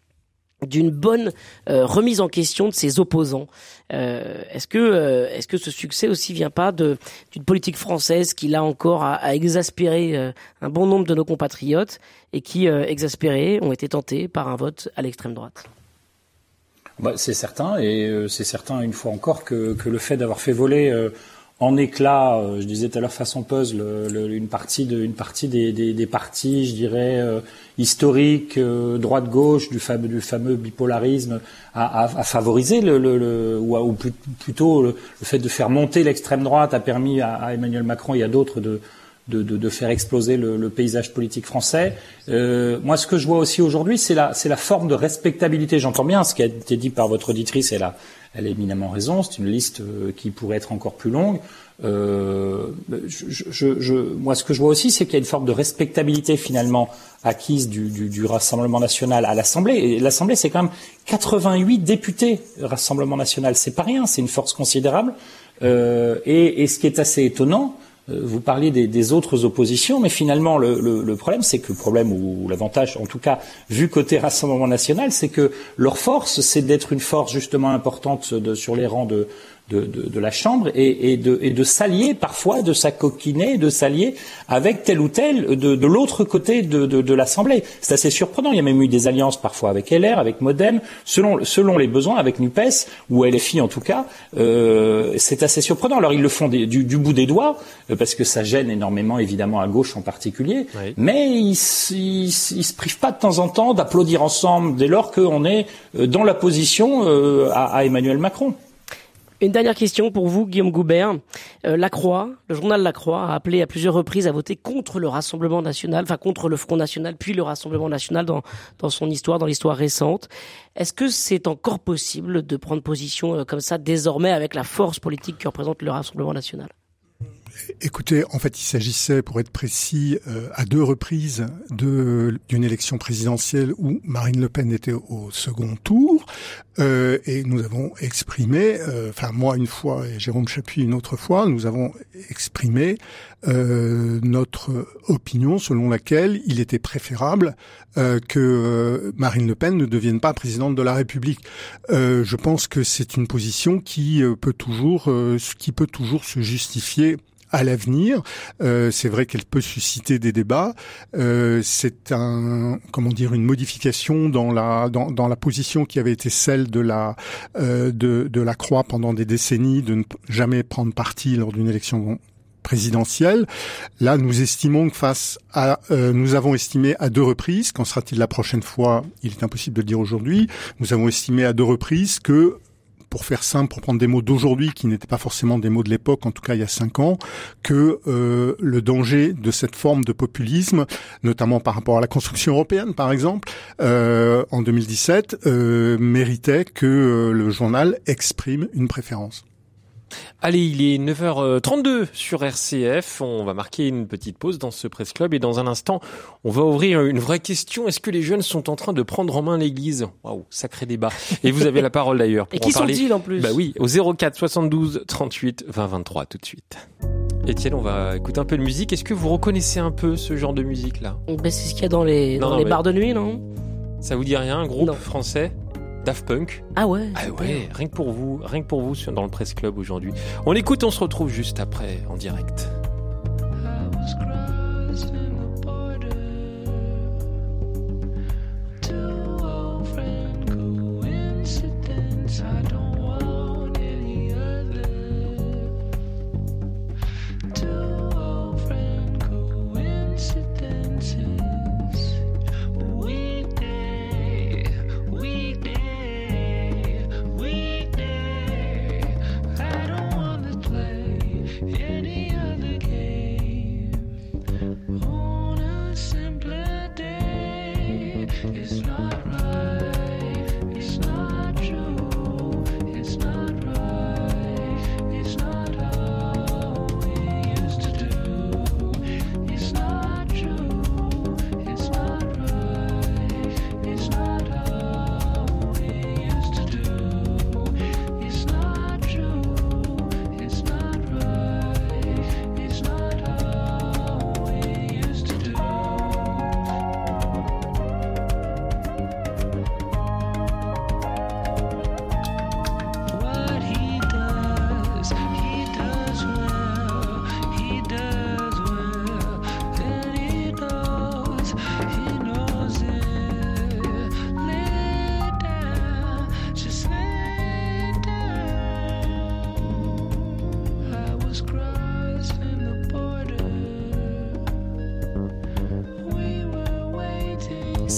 d'une bonne euh, remise en question de ses opposants? Euh, est-ce que euh, ce succès aussi vient pas d'une politique française qui là encore a exaspéré un bon nombre de nos compatriotes et qui exaspérés ont été tentés par un vote à l'extrême droite? Bah, c'est certain, et euh, c'est certain une fois encore que, le fait d'avoir fait voler euh, en éclat, euh, je disais tout à l'heure façon puzzle, une partie de, une partie des, des, partis, je dirais historiques, droite-gauche du fameux, du fameux bipolarisme, a, a, favorisé le, le, ou, ou, plutôt le, fait de faire monter l'extrême droite a permis à Emmanuel Macron et à d'autres de de, de, de, faire exploser le, le, paysage politique français. Euh, moi, ce que je vois aussi aujourd'hui, c'est la, la forme de respectabilité. J'entends bien ce qui a été dit par votre auditrice, elle a, elle a éminemment raison. C'est une liste euh, qui pourrait être encore plus longue. Euh, je, je, je, moi, ce que je vois aussi, c'est qu'il y a une forme de respectabilité finalement acquise du, du, du Rassemblement national à l'Assemblée. L'Assemblée, c'est quand même 88 députés Rassemblement national. C'est pas rien, c'est une force considérable. Euh, et, et, ce qui est assez étonnant, vous parliez des, autres oppositions, mais finalement le, problème, c'est que le problème ou l'avantage, en tout cas vu côté Rassemblement national, c'est que leur force, c'est d'être une force justement importante sur les rangs de, de, de, de, la Chambre et, et, de, et de s'allier parfois, de s'acoquiner, de s'allier avec tel ou tel de, de l'autre côté de, de, l'Assemblée. C'est assez surprenant. Il y a même eu des alliances parfois avec LR, avec Modem, selon, selon les besoins, avec NUPES ou LFI en tout cas. Euh, c'est assez surprenant. Alors ils le font du, du, bout des doigts euh, parce que ça gêne énormément évidemment à gauche en particulier, mais ils, ils, ils, se privent pas de temps en temps d'applaudir ensemble dès lors qu'on est euh, dans la position euh, à, à Emmanuel Macron. Une dernière question pour vous, Guillaume Goubert. Euh, la Croix, le journal La Croix, a appelé à plusieurs reprises à voter contre le Rassemblement national, enfin contre le Front national, puis le Rassemblement national dans, dans son histoire, dans l'histoire récente. Est-ce que c'est encore possible de prendre position euh, comme ça désormais avec la force politique que représente le Rassemblement national? Écoutez, en fait, il s'agissait, pour être précis, euh, à deux reprises de d'une élection présidentielle où Marine Le Pen était au second tour, euh, et nous avons exprimé, euh, enfin moi une fois et Jérôme Chapuis une autre fois, nous avons exprimé notre opinion selon laquelle il était préférable que Marine Le Pen ne devienne pas présidente de la République. je pense que c'est une position qui peut toujours, qui peut toujours se justifier à l'avenir. Euh, c'est vrai qu'elle peut susciter des débats. Euh, c'est un comment dire une modification dans la dans, dans la position qui avait été celle de la euh, de, de la Croix pendant des décennies de ne jamais prendre parti lors d'une élection présidentielle. Là, nous estimons que face à, euh, nous avons estimé à deux reprises, qu'en sera-t-il la prochaine fois? Il est impossible de le dire aujourd'hui. Nous avons estimé à deux reprises que pour faire simple, pour prendre des mots d'aujourd'hui qui n'étaient pas forcément des mots de l'époque, en tout cas il y a cinq ans, que euh, le danger de cette forme de populisme, notamment par rapport à la construction européenne, par exemple, euh, en 2017, euh, méritait que euh, le journal exprime une préférence. Allez, il est 9h32 sur RCF. On va marquer une petite pause dans ce Presse Club et dans un instant, on va ouvrir une vraie question. Est-ce que les jeunes sont en train de prendre en main l'église? Waouh, sacré débat. Et vous avez la parole d'ailleurs. Et qui sont-ils en plus? Bah oui, au 04 72 38 20 23 tout de suite. Etienne, on va écouter un peu de musique. Est-ce que vous reconnaissez un peu ce genre de musique là ben, C'est ce qu'il y a dans les, dans les bars de nuit, non? Ça vous dit rien Un groupe français? Daft Punk. Ah ouais. Ah ouais, rien que pour vous, rien que pour vous dans le Presse Club aujourd'hui. On écoute, on se retrouve juste après en direct.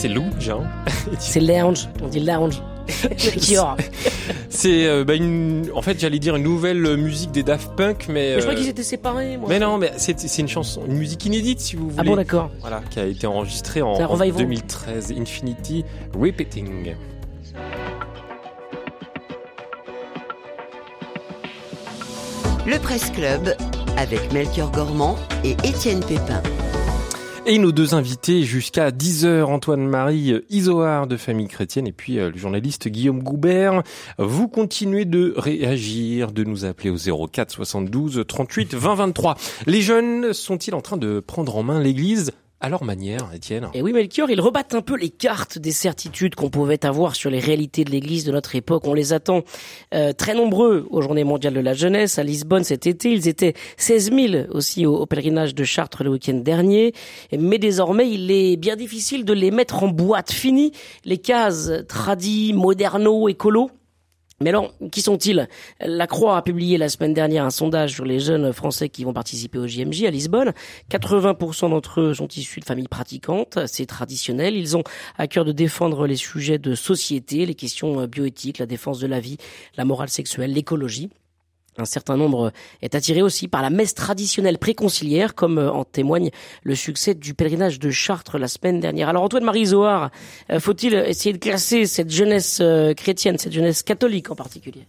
C'est lounge, hein C'est lounge, on dit lounge. c'est euh, bah, une, en fait j'allais dire une nouvelle musique des Daft Punk mais, mais je crois euh, qu'ils étaient séparés moi. mais non mais c'est une chanson une musique inédite si vous voulez. ah bon d'accord. Voilà qui a été enregistrée en, en 2013 Infinity Repeating. Le Presse Club avec Melchior Gormand et Étienne Pépin. Et nos deux invités jusqu'à 10h, Antoine-Marie Isoard de Famille Chrétienne et puis euh, le journaliste Guillaume Goubert. Vous continuez de réagir, de nous appeler au 04 72 38 20 23. Les jeunes sont-ils en train de prendre en main l'église à leur manière, Étienne. Et oui, Melchior, ils rebattent un peu les cartes des certitudes qu'on pouvait avoir sur les réalités de l'Église de notre époque. On les attend euh, très nombreux aux Journées mondiales de la jeunesse à Lisbonne cet été. Ils étaient 16 000 aussi au, pèlerinage de Chartres le week-end dernier. Mais désormais, il est bien difficile de les mettre en boîte. Fini les cases tradis, moderno, écolo mais alors, qui sont-ils? La Croix a publié la semaine dernière un sondage sur les jeunes Français qui vont participer au JMJ à Lisbonne. 80% d'entre eux sont issus de familles pratiquantes, c'est traditionnel. Ils ont à cœur de défendre les sujets de société, les questions bioéthiques, la défense de la vie, la morale sexuelle, l'écologie. Un certain nombre est attiré aussi par la messe traditionnelle préconciliaire, comme euh, en témoigne le succès du pèlerinage de Chartres la semaine dernière. Alors Antoine-Marie Zohar, euh, faut-il essayer de classer cette jeunesse euh, chrétienne, cette jeunesse catholique en particulier?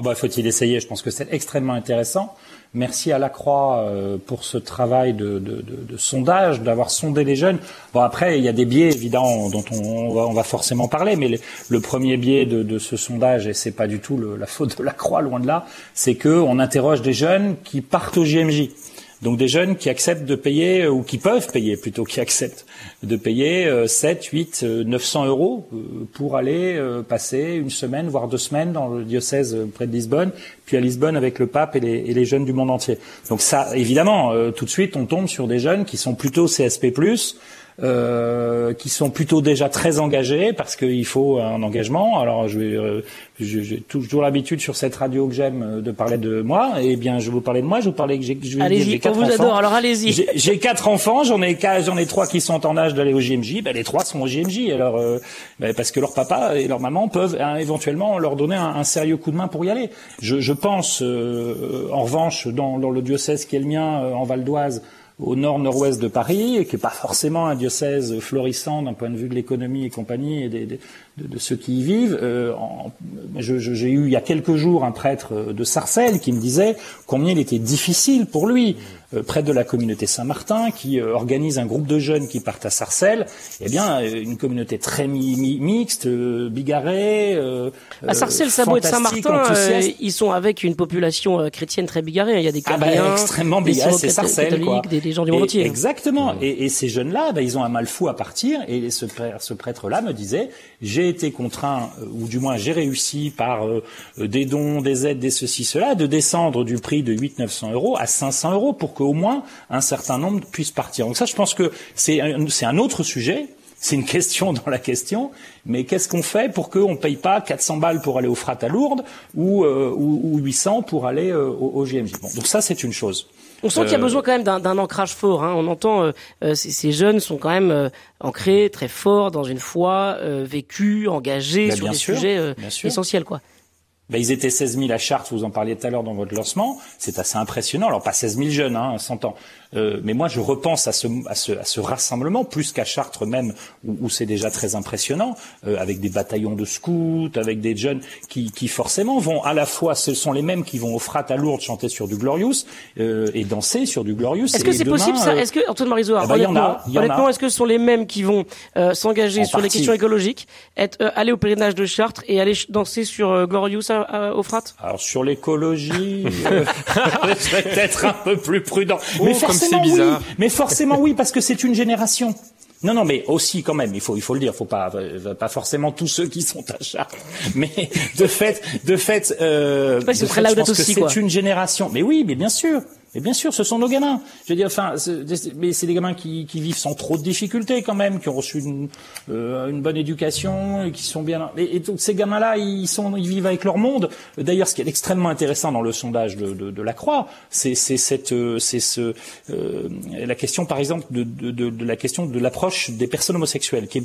Oh bah, Faut-il essayer Je pense que c'est extrêmement intéressant. Merci à la Croix euh, pour ce travail de, sondage, d'avoir sondé les jeunes. Bon après, il y a des biais évidents dont on, va, forcément parler, mais le, premier biais de, ce sondage, et c'est pas du tout la faute de la Croix, loin de là, c'est que on interroge des jeunes qui partent au JMJ. Donc des jeunes qui acceptent de payer, ou qui peuvent payer plutôt, qui acceptent de payer 7, 8, 900 euros euh, pour aller euh, passer une semaine, voire deux semaines dans le diocèse euh, près de Lisbonne, puis à Lisbonne avec le pape et les jeunes du monde entier. Donc ça, évidemment, tout de suite, on tombe sur des jeunes qui sont plutôt CSP+, euh, qui sont plutôt déjà très engagés parce qu'il faut un engagement. Alors je vais, euh, j'ai toujours l'habitude sur cette radio que j'aime euh, de parler de moi. Eh bien, je vais vous parler de moi. Je vais vous parler que j'ai, je vais Allez-y, j'ai on vous enfants. adore. Alors allez-y. J'ai quatre enfants, j'en ai quatre- j'en ai trois qui sont en âge d'aller au JMJ. Ben, les trois sont au JMJ. Alors euh, ben, parce que leur papa et leur maman peuvent hein, éventuellement leur donner un, un sérieux coup de main pour y aller. Je, je pense, euh, en revanche, dans, dans le diocèse qui est le mien, euh, en Val d'Oise, au nord-nord-ouest de Paris, qui est pas forcément un diocèse florissant d'un point de vue de l'économie et compagnie et de, ceux qui y vivent. Euh, J'ai eu il y a quelques jours un prêtre de Sarcelles qui me disait combien il était difficile pour lui, euh, près de la communauté Saint-Martin, qui euh, organise un groupe de jeunes qui partent à Sarcelles. Eh bien, euh, une communauté très mi- mi- mixte, euh, bigarrée. Euh, À Sarcelles, Sabot et Saint-Martin, euh, ils sont avec une population euh, chrétienne très bigarée. Il y a des Ah bah, extrêmement des bigarré, c'est Sarcelles, catholiques, quoi. des, des gens du monde Et- entier. Exactement. Et, et ces jeunes-là, bah, ils ont un mal fou à partir. Et ce, ce prêtre-là me disait, j'ai été contraint, euh, ou du moins j'ai réussi par euh, euh, des dons, des aides, des ceci, cela, de descendre du prix de 800-900 euros à 500 euros pour qu'au moins un certain nombre puissent partir. Donc ça, je pense que c'est un, c'est un autre sujet. C'est une question dans la question, mais qu'est-ce qu'on fait pour qu'on ne paye pas 400 balles pour aller au frat à Lourdes ou, euh, ou, ou 800 pour aller euh, au, au JMJ Bon, donc ça c'est une chose. On sent qu'il y a Euh, besoin quand même d'un d'un ancrage fort. Hein. On entend euh, euh, ces, ces jeunes sont quand même euh, ancrés, très forts dans une foi, euh, vécus, engagés Bah, sur des sûr, sujets euh, essentiels, quoi. Ben, ils étaient 16 000 à Chartres, vous en parliez tout à l'heure dans votre lancement. C'est assez impressionnant. Alors pas 16 000 jeunes, hein, 100 ans. Euh, mais moi, je repense à ce, à ce, à ce rassemblement, plus qu'à Chartres même, où, où c'est déjà très impressionnant, euh, avec des bataillons de scouts, avec des jeunes qui, qui forcément vont à la fois, ce sont les mêmes qui vont au frat à Lourdes chanter sur du Glorious euh, et danser sur du Glorious. Est-ce que c'est possible ça euh, Est-ce que Antoine Marizoire, eh ben, il y en honnêtement, a, il y en a. honnêtement, est-ce que ce sont les mêmes qui vont euh, s'engager En sur les questions écologiques, être euh, aller au pèlerinage de Chartres et aller danser sur euh, Glorious à- à- au Frat? Alors sur l'écologie, euh, peut-être un peu plus prudent. Oh, mais comme forcément oui. Mais forcément oui, parce que c'est une génération. Non, non, mais aussi quand même, il faut, il faut le dire, faut pas, euh, pas forcément tous ceux qui sont à Chartres, mais de fait, de fait, euh, de fait, je pense que c'est une génération. Mais oui, mais bien sûr. Mais bien sûr, ce sont nos gamins. Je veux dire, enfin, mais c'est des gamins qui, vivent sans trop de difficultés quand même, qui ont reçu une, euh, bonne éducation, et qui sont bien. Et, donc ces gamins-là, ils sont, ils vivent avec leur monde. D'ailleurs, ce qui est extrêmement intéressant dans le sondage de, de, la Croix, c'est cette, euh, c'est ce, euh, la question, par exemple, de, la question de l'approche des personnes homosexuelles, qui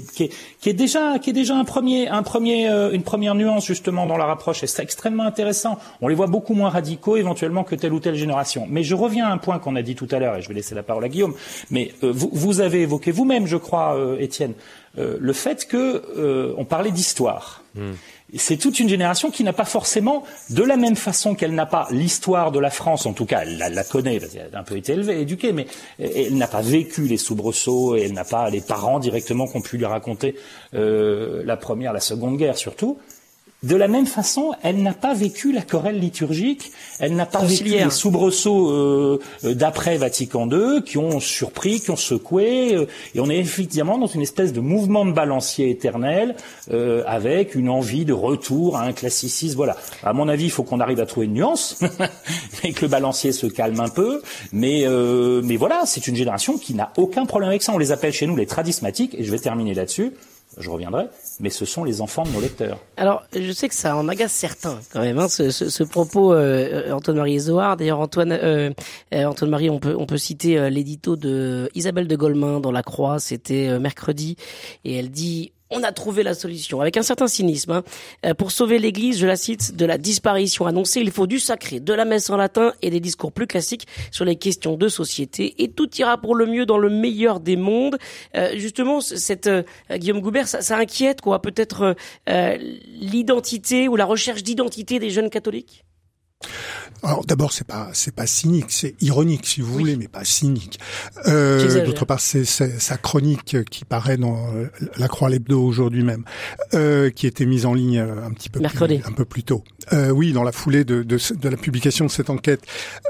est, déjà, qui est déjà un premier, un premier, une première nuance justement dans leur approche. Et c'est extrêmement intéressant. On les voit beaucoup moins radicaux éventuellement que telle ou telle génération. Mais je reviens à un point qu'on a dit tout à l'heure, et je vais laisser la parole à Guillaume. Mais euh, vous, vous avez évoqué vous-même, je crois, euh, Étienne, euh, le fait que on parlait d'histoire. C'est toute une génération qui n'a pas forcément, de la même façon qu'elle n'a pas l'histoire de la France, en tout cas, elle la, la connaît, parce qu'elle a un peu été élevée, éduquée, mais elle n'a pas vécu les soubresauts et elle n'a pas les parents directement qui ont pu lui raconter la première, la seconde guerre surtout. De la même façon, elle n'a pas vécu la querelle liturgique, elle n'a pas vécu les soubresauts euh, euh, d'après Vatican II qui ont surpris, qui ont secoué, euh, et on est effectivement dans une espèce de mouvement de balancier éternel euh, avec une envie de retour à un classicisme. Voilà. À mon avis, il faut qu'on arrive à trouver une nuance, et que le balancier se calme un peu. Mais euh, mais voilà, c'est une génération qui n'a aucun problème avec ça. On les appelle chez nous les tradismatiques, et je vais terminer là-dessus. Je reviendrai, mais ce sont les enfants de nos lecteurs. Alors, je sais que ça en agace certains quand même, hein, ce, propos euh, Antoine Marie Zohar. D'ailleurs, Antoine, euh, euh, Antoine Marie, on peut on peut citer euh, l'édito de Isabelle de Golemin dans La Croix. C'était euh, mercredi, et elle dit. On a trouvé la solution, avec un certain cynisme. hein. Euh, Pour sauver l'Église, je la cite, de la disparition annoncée, il faut du sacré, de la messe en latin et des discours plus classiques sur les questions de société. Et tout ira pour le mieux dans le meilleur des mondes. Euh, justement, cette euh, Guillaume Goubert, ça, ça inquiète quoi Peut-être euh, l'identité ou la recherche d'identité des jeunes catholiques? Alors d'abord, c'est pas c'est pas cynique, c'est ironique si vous voulez, mais pas cynique. Euh. D'autre part, c'est sa chronique qui paraît dans euh, la Croix l'hebdo aujourd'hui même, euh, qui était mise en ligne euh, un petit peu Mercredi. plus, un peu plus tôt. Euh, oui, dans la foulée de, de, de, la publication de cette enquête.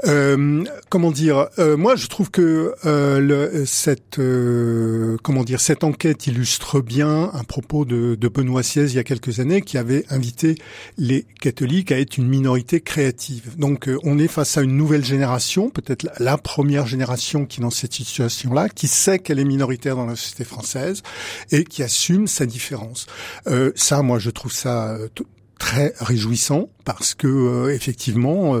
Euh, comment dire euh, Moi, je trouve que euh, le, cette euh, comment dire cette enquête illustre bien un propos de, de Benoît XVI il y a quelques années, qui avait invité les catholiques à être une minorité créative. Donc, euh, on est face à une nouvelle génération, peut-être la première génération qui est dans cette situation-là, qui sait qu'elle est minoritaire dans la société française et qui assume sa différence. ça, moi, je trouve ça très réjouissant parce que euh, effectivement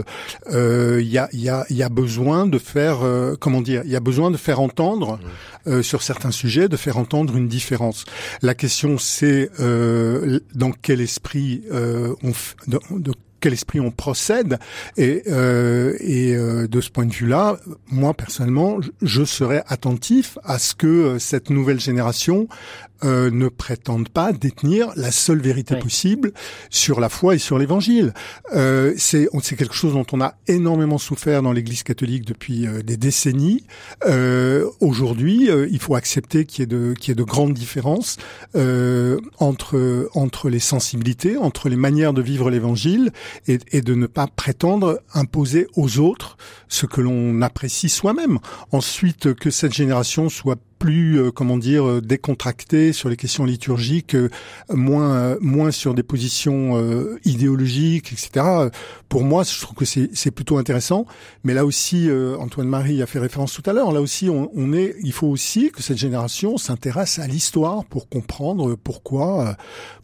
il euh, y, a, y, a, y, a, besoin de faire euh, comment dire il y a besoin de faire entendre mmh. sur certains sujets de faire entendre une différence la question c'est dans quel esprit on de, de, quel esprit on procède. Et, et de ce point de vue-là, moi personnellement, je serais attentif à ce que cette nouvelle génération euh, ne prétendent pas détenir la seule vérité possible sur la foi et sur l'Évangile. Euh, c'est quelque chose dont on a énormément souffert dans l'Église catholique depuis euh, des décennies. Euh, aujourd'hui, euh, il faut accepter qu'il y ait de qu'il y ait de grandes différences entre entre les sensibilités, entre les manières de vivre l'Évangile, et, et de ne pas prétendre imposer aux autres ce que l'on apprécie soi-même. Ensuite, que cette génération soit plus euh, comment dire euh, décontracté sur les questions liturgiques, euh, moins moins sur des positions idéologiques, etc. Pour moi, je trouve que c'est plutôt intéressant. Mais là aussi, Antoine Marie a fait référence tout à l'heure. Là aussi, on, on, est, il faut aussi que cette génération s'intéresse à l'histoire pour comprendre pourquoi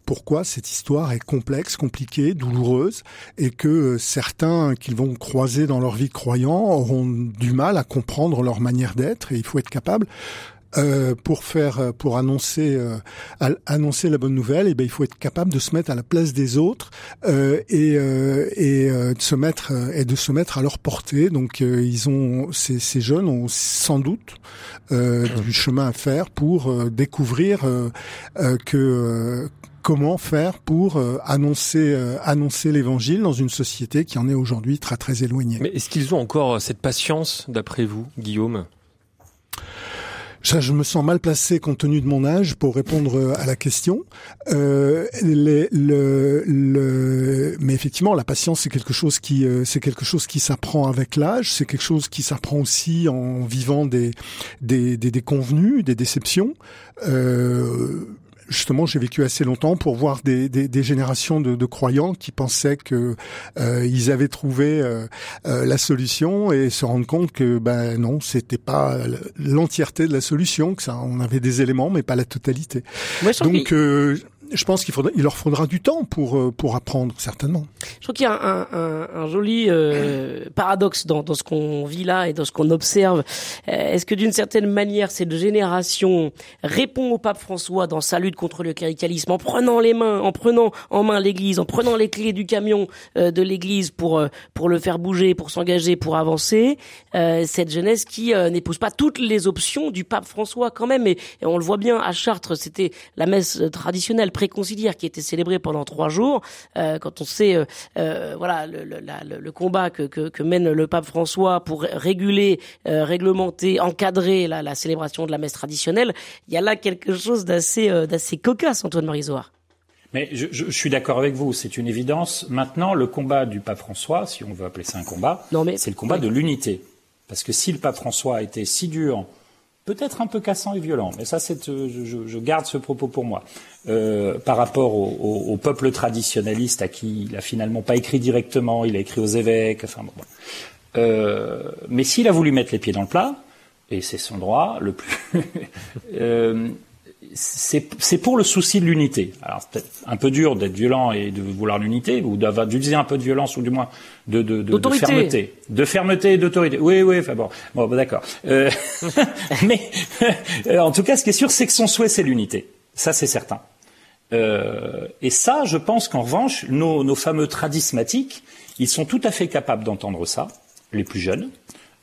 pourquoi cette histoire est complexe, compliquée, douloureuse, et que certains qu'ils vont croiser dans leur vie de croyants auront du mal à comprendre leur manière d'être. Et il faut être capable euh, pour faire, euh, pour annoncer, euh, annoncer la bonne nouvelle, et eh ben il faut être capable de se mettre à la place des autres euh, et, euh, et de se mettre et de se mettre à leur portée. Donc ils ont, ces, ces, jeunes ont sans doute du chemin à faire pour découvrir que comment faire pour annoncer annoncer l'évangile dans une société qui en est aujourd'hui très très éloignée. Mais est-ce qu'ils ont encore cette patience d'après vous, Guillaume? Ça, je me sens mal placé compte tenu de mon âge pour répondre euh, à la question. Euh, les, le, le, mais effectivement, la patience, c'est quelque chose qui, euh, c'est quelque chose qui s'apprend avec l'âge. C'est quelque chose qui s'apprend aussi en vivant des des, des, convenus, des déceptions. Euh, justement, j'ai vécu assez longtemps pour voir des, des, des générations de, de, croyants qui pensaient que euh, ils avaient trouvé euh, euh, la solution et se rendre compte que ben non, c'était pas l'entièreté de la solution, que ça, on avait des éléments mais pas la totalité. Donc euh, je pense qu'il il leur faudra du temps pour euh, pour apprendre certainement. Je trouve qu'il y a un, un, un joli euh, paradoxe dans, dans ce qu'on vit là et dans ce qu'on observe. Euh, est-ce que d'une certaine manière cette génération répond au pape François dans sa lutte contre le cléricalisme en prenant les mains, en prenant en main l'Église, en prenant les clés du camion de l'Église pour pour le faire bouger, pour s'engager, pour avancer. cette jeunesse qui n'épouse pas toutes les options du pape François quand même. Et on le voit bien à Chartres, c'était la messe traditionnelle réconcilière qui été célébré pendant trois jours, euh, quand on sait euh, euh, voilà le, le, le, combat que, que, que, mène le pape François pour réguler, réglementer, encadrer la, la, célébration de la messe traditionnelle, il y a là quelque chose d'assez d'assez cocasse, Antoine Marizoire. Mais je, je, je suis d'accord avec vous, c'est une évidence. Maintenant, le combat du pape François, si on veut appeler ça un combat, c'est le combat de l'unité. Parce que si le pape François a été si dur peut-être un peu cassant et violent, mais ça, c'est, euh, je, je, garde ce propos pour moi, euh, par rapport au, au, au, peuple traditionnaliste à qui il a finalement pas écrit directement, il a écrit aux évêques, enfin bon. Euh, mais s'il a voulu mettre les pieds dans le plat, et c'est son droit le plus, euh, c'est pour le souci de l'unité. Alors c'est peut-être un peu dur d'être violent et de vouloir l'unité, ou d'utiliser un peu de violence, ou du moins de, de, de, de fermeté. De fermeté et d'autorité. Oui, oui, enfin bon, bon bah, d'accord. Euh, mais euh, en tout cas, ce qui est sûr, c'est que son souhait, c'est l'unité. Ça, c'est certain. Euh, et ça, je pense qu'en revanche, nos, nos fameux tradismatiques, ils sont tout à fait capables d'entendre ça, les plus jeunes,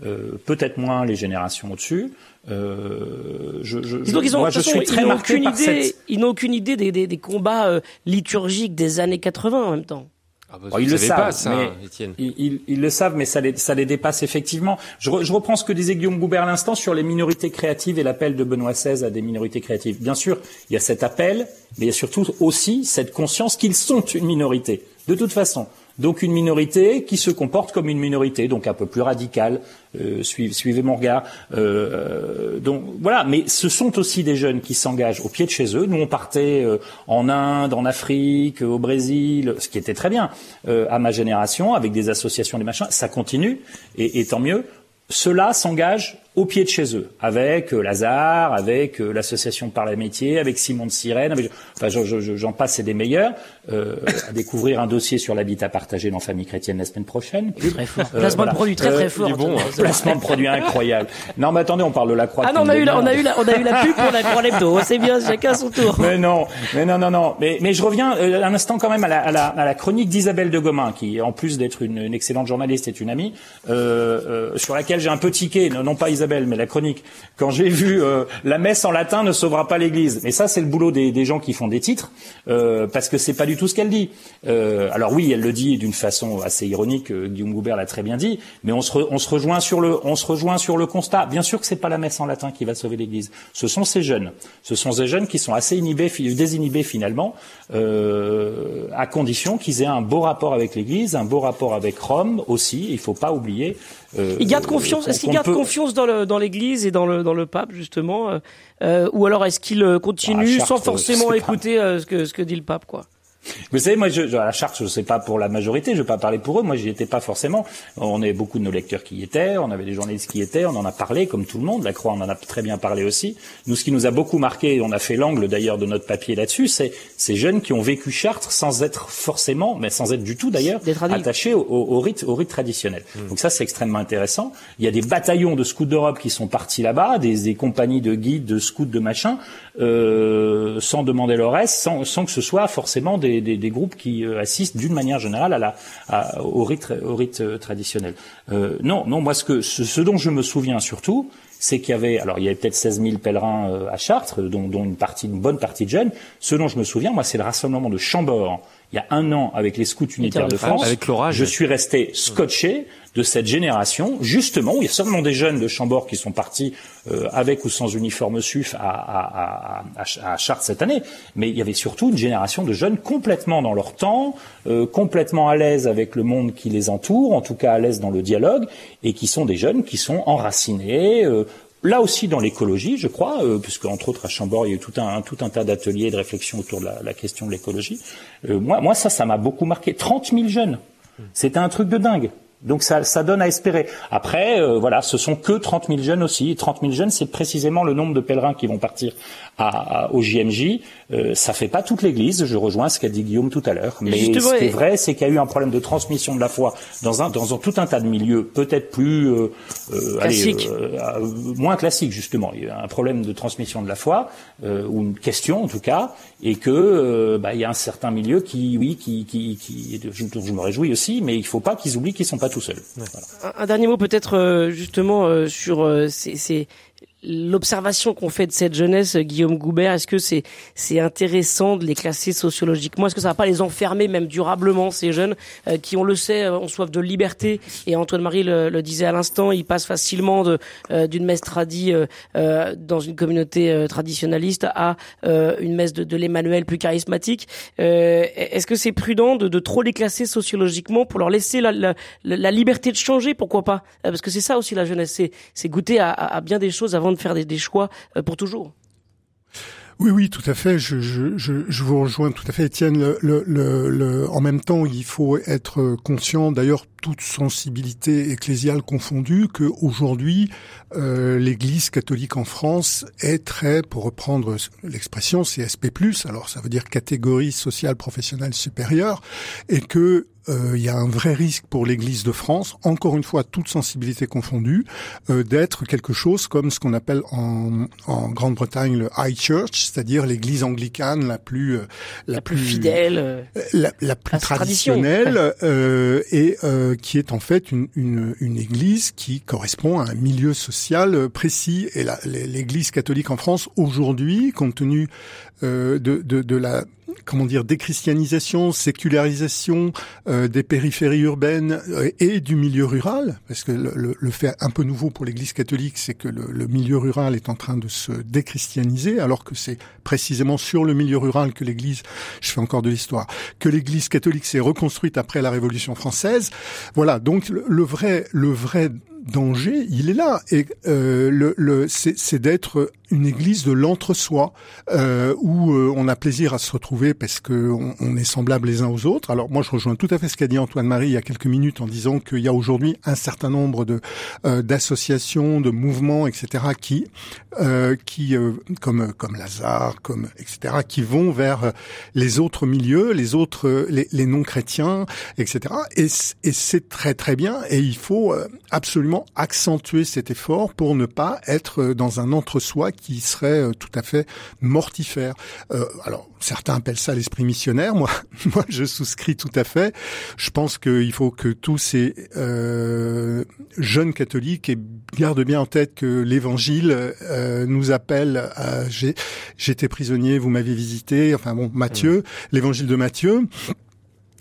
euh, peut-être moins les générations au-dessus. Euh, je, je, Donc ils ont, moi, je suis très ils aucune idée, cette... N'ont aucune idée des, des, des combats euh, liturgiques des années 80 en même temps. Ah bah, oh, ils le savent, pas, ça, mais ils, ils, ils, le savent, mais ça les, ça les dépasse effectivement. Je, je reprends ce que disait Guillaume Goubert à l'instant sur les minorités créatives et l'appel de Benoît XVI à des minorités créatives. Bien sûr, il y a cet appel, mais il y a surtout aussi cette conscience qu'ils sont une minorité. de toute façon. Donc une minorité qui se comporte comme une minorité, donc un peu plus radicale. Euh, suivez, mon regard. Euh, donc voilà, mais ce sont aussi des jeunes qui s'engagent au pied de chez eux. Nous, on partait euh, en Inde, en Afrique, au Brésil, ce qui était très bien euh, à ma génération, avec des associations, des machins. Ça continue, et, et tant mieux. Ceux-là s'engagent au pied de chez eux, avec euh, Lazare, avec euh, l'association par la métier, avec Simon de Sirène, avec, enfin j'en passe, c'est des meilleurs. Euh, à découvrir un dossier sur l'habitat partagé dans Famille Chrétienne la semaine prochaine. Très fort. placement de produit très très fort. Bon, hein. placement de produit incroyable. Non mais attendez, on parle de la croix. Ah non, on a eu la, on a eu la, on a eu la pub pour la pour l'hebdo. C'est bien, chacun son tour. Mais non, mais non, non, non. Mais, mais je reviens un instant quand même à la, à la, à la chronique d'Isabelle de Gomin, qui en plus d'être une, une, excellente journaliste est une amie, euh, sur laquelle j'ai un peu tiqué, non, non pas Isabelle, mais la chronique quand j'ai vu euh, la messe en latin ne sauvera pas l'Église. Mais ça, c'est le boulot des, gens qui font des titres, euh, parce que c'est pas du tout ce qu'elle dit. Euh, alors oui, elle le dit d'une façon assez ironique. Guillaume Goubert l'a très bien dit, mais on se, on se rejoint sur le, on se rejoint sur le constat. Bien sûr que c'est pas la messe en latin qui va sauver l'Église. Ce sont ces jeunes. Ce sont ces jeunes qui sont assez inhibés, désinhibés finalement, à condition qu'ils aient un beau rapport avec l'Église, un beau rapport avec Rome aussi. Il faut pas oublier. Euh, ils gardent confiance. Est-ce qu'ils gardent confiance dans l'Église et dans le dans le pape justement, euh, euh, ou alors est-ce qu'il euh, continue bah, sans forcément écouter ce que ce que dit le pape quoi? Vous savez, moi, je, à la charte, je ne sais pas pour la majorité, je ne vais pas parler pour eux. Moi, j'y étais pas forcément. On avait beaucoup de nos lecteurs qui y étaient, on avait des journalistes qui y étaient, on en a parlé, comme tout le monde. La Croix, on en a très bien parlé aussi. Nous, ce qui nous a beaucoup marqué, on a fait l'angle d'ailleurs de notre papier là-dessus, c'est ces jeunes qui ont vécu Chartres sans être forcément, mais sans être du tout d'ailleurs, attachés au, au, rite, au rite traditionnel. Mmh. Donc ça, c'est extrêmement intéressant. Il y a des bataillons de scouts d'Europe qui sont partis là-bas, des, des, compagnies de guides, de scouts, de machin, euh, sans demander leur reste, sans, sans, que ce soit forcément des, des, des groupes qui euh, assistent d'une manière générale à la, à, au rite, au rite euh, traditionnel. Euh, non, non, moi ce, que, ce, ce, dont je me souviens surtout, c'est qu'il y avait, alors il y avait peut-être 16 000 pèlerins à Chartres, dont, dont, une partie, une bonne partie de jeunes. Ce dont je me souviens, moi, c'est le rassemblement de Chambord il y a un an avec les scouts unitaires de France. Avec je suis resté scotché de cette génération, justement, où il y a seulement des jeunes de Chambord qui sont partis euh, avec ou sans uniforme SUF à, à, à, à, Chartres cette année, mais il y avait surtout une génération de jeunes complètement dans leur temps, euh, complètement à l'aise avec le monde qui les entoure, en tout cas à l'aise dans le dialogue, et qui sont des jeunes qui sont enracinés, euh, Là aussi dans l'écologie, je crois, euh, puisque entre autres à Chambord, il y a eu tout un, tout un tas d'ateliers de réflexion autour de la, la question de l'écologie. Euh, moi, moi, ça, ça m'a beaucoup marqué. 30 000 jeunes, c'était un truc de dingue. Donc ça, ça donne à espérer. Après, euh, voilà, ce sont que 30 000 jeunes aussi. 30 000 jeunes, c'est précisément le nombre de pèlerins qui vont partir à, à, au JMJ. Euh, ça fait pas toute l'Église. Je rejoins ce qu'a dit Guillaume tout à l'heure. Mais ce qui est vrai, c'est qu'il y a eu un problème de transmission de la foi dans un dans un, tout un tas de milieux, peut-être plus euh, euh allez, euh, moins classique justement. Il y a un problème de transmission de la foi ou une question en tout cas, et que bah, il y a un certain milieu qui, oui, qui, qui, qui je, je me réjouis aussi, mais il faut pas qu'ils oublient qu'ils sont pas tout seuls. Voilà. Un, un, dernier mot peut-être euh, justement euh, sur euh, ces, ces, l'observation qu'on fait de cette jeunesse, Guillaume Goubert, est-ce que c'est c'est intéressant de les classer sociologiquement? Est-ce que ça va pas les enfermer même durablement ces jeunes euh, qui, on le sait, ont soif de liberté? Et Antoine Marie le, le disait à l'instant, ils passent facilement de euh, d'une messe tradie euh, dans une communauté traditionnaliste à une messe de, de l'Emmanuel plus charismatique. est-ce que c'est prudent de, de, trop les classer sociologiquement pour leur laisser la, la, la liberté de changer? Pourquoi pas? Parce que c'est ça aussi la jeunesse, c'est goûter à, à bien des choses avant de faire des, choix euh, pour toujours. Oui, oui, tout à fait. Je, je, je, je vous rejoins tout à fait, Étienne. Le, le, le, en même temps, il faut être conscient, d'ailleurs, toute sensibilité ecclésiale confondue, que aujourd'hui, euh, l'Église catholique en France est très, pour reprendre l'expression, CSP+, alors ça veut dire catégorie sociale professionnelle supérieure, et que euh, il y a un vrai risque pour l'Église de France, encore une fois, toute sensibilité confondue, euh, d'être quelque chose comme ce qu'on appelle en, en Grande-Bretagne le High Church, c'est-à-dire l'Église anglicane la plus euh, la, la, plus, fidèle, euh, la, la, plus traditionnelle, euh, et qui est en fait une, une, une, Église qui correspond à un milieu social précis. Et l'Église catholique en France aujourd'hui, compte tenu de, de, de la comment dire déchristianisation, sécularisation des périphéries urbaines et du milieu rural, parce que le, le, fait un peu nouveau pour l'Église catholique, c'est que le, le, milieu rural est en train de se déchristianiser, alors que c'est précisément sur le milieu rural que l'Église, je fais encore de l'histoire, que l'Église catholique s'est reconstruite après la Révolution française. Voilà, donc le vrai, le vrai danger, il est là. Et euh, le, le c'est d'être une église de l'entre-soi, euh, où euh, on a plaisir à se retrouver parce que on, est semblables les uns aux autres. Alors moi, je rejoins tout à fait ce qu'a dit Antoine-Marie il y a quelques minutes en disant qu'il y a aujourd'hui un certain nombre de euh, d'associations, de mouvements, etc., qui qui comme comme Lazare, comme etc., qui vont vers les autres milieux, les autres les, les non chrétiens, etc. Et, et c'est très très bien. Et il faut absolument accentuer cet effort pour ne pas être dans un entre-soi qui serait euh, tout à fait mortifère. Euh, alors, certains appellent ça l'esprit missionnaire. Moi, moi, je souscris tout à fait. Je pense qu'il faut que tous ces euh, jeunes catholiques gardent bien en tête que l'Évangile nous appelle. À, j'étais prisonnier, vous m'avez visité. Enfin bon, Matthieu, mmh. l'Évangile de Matthieu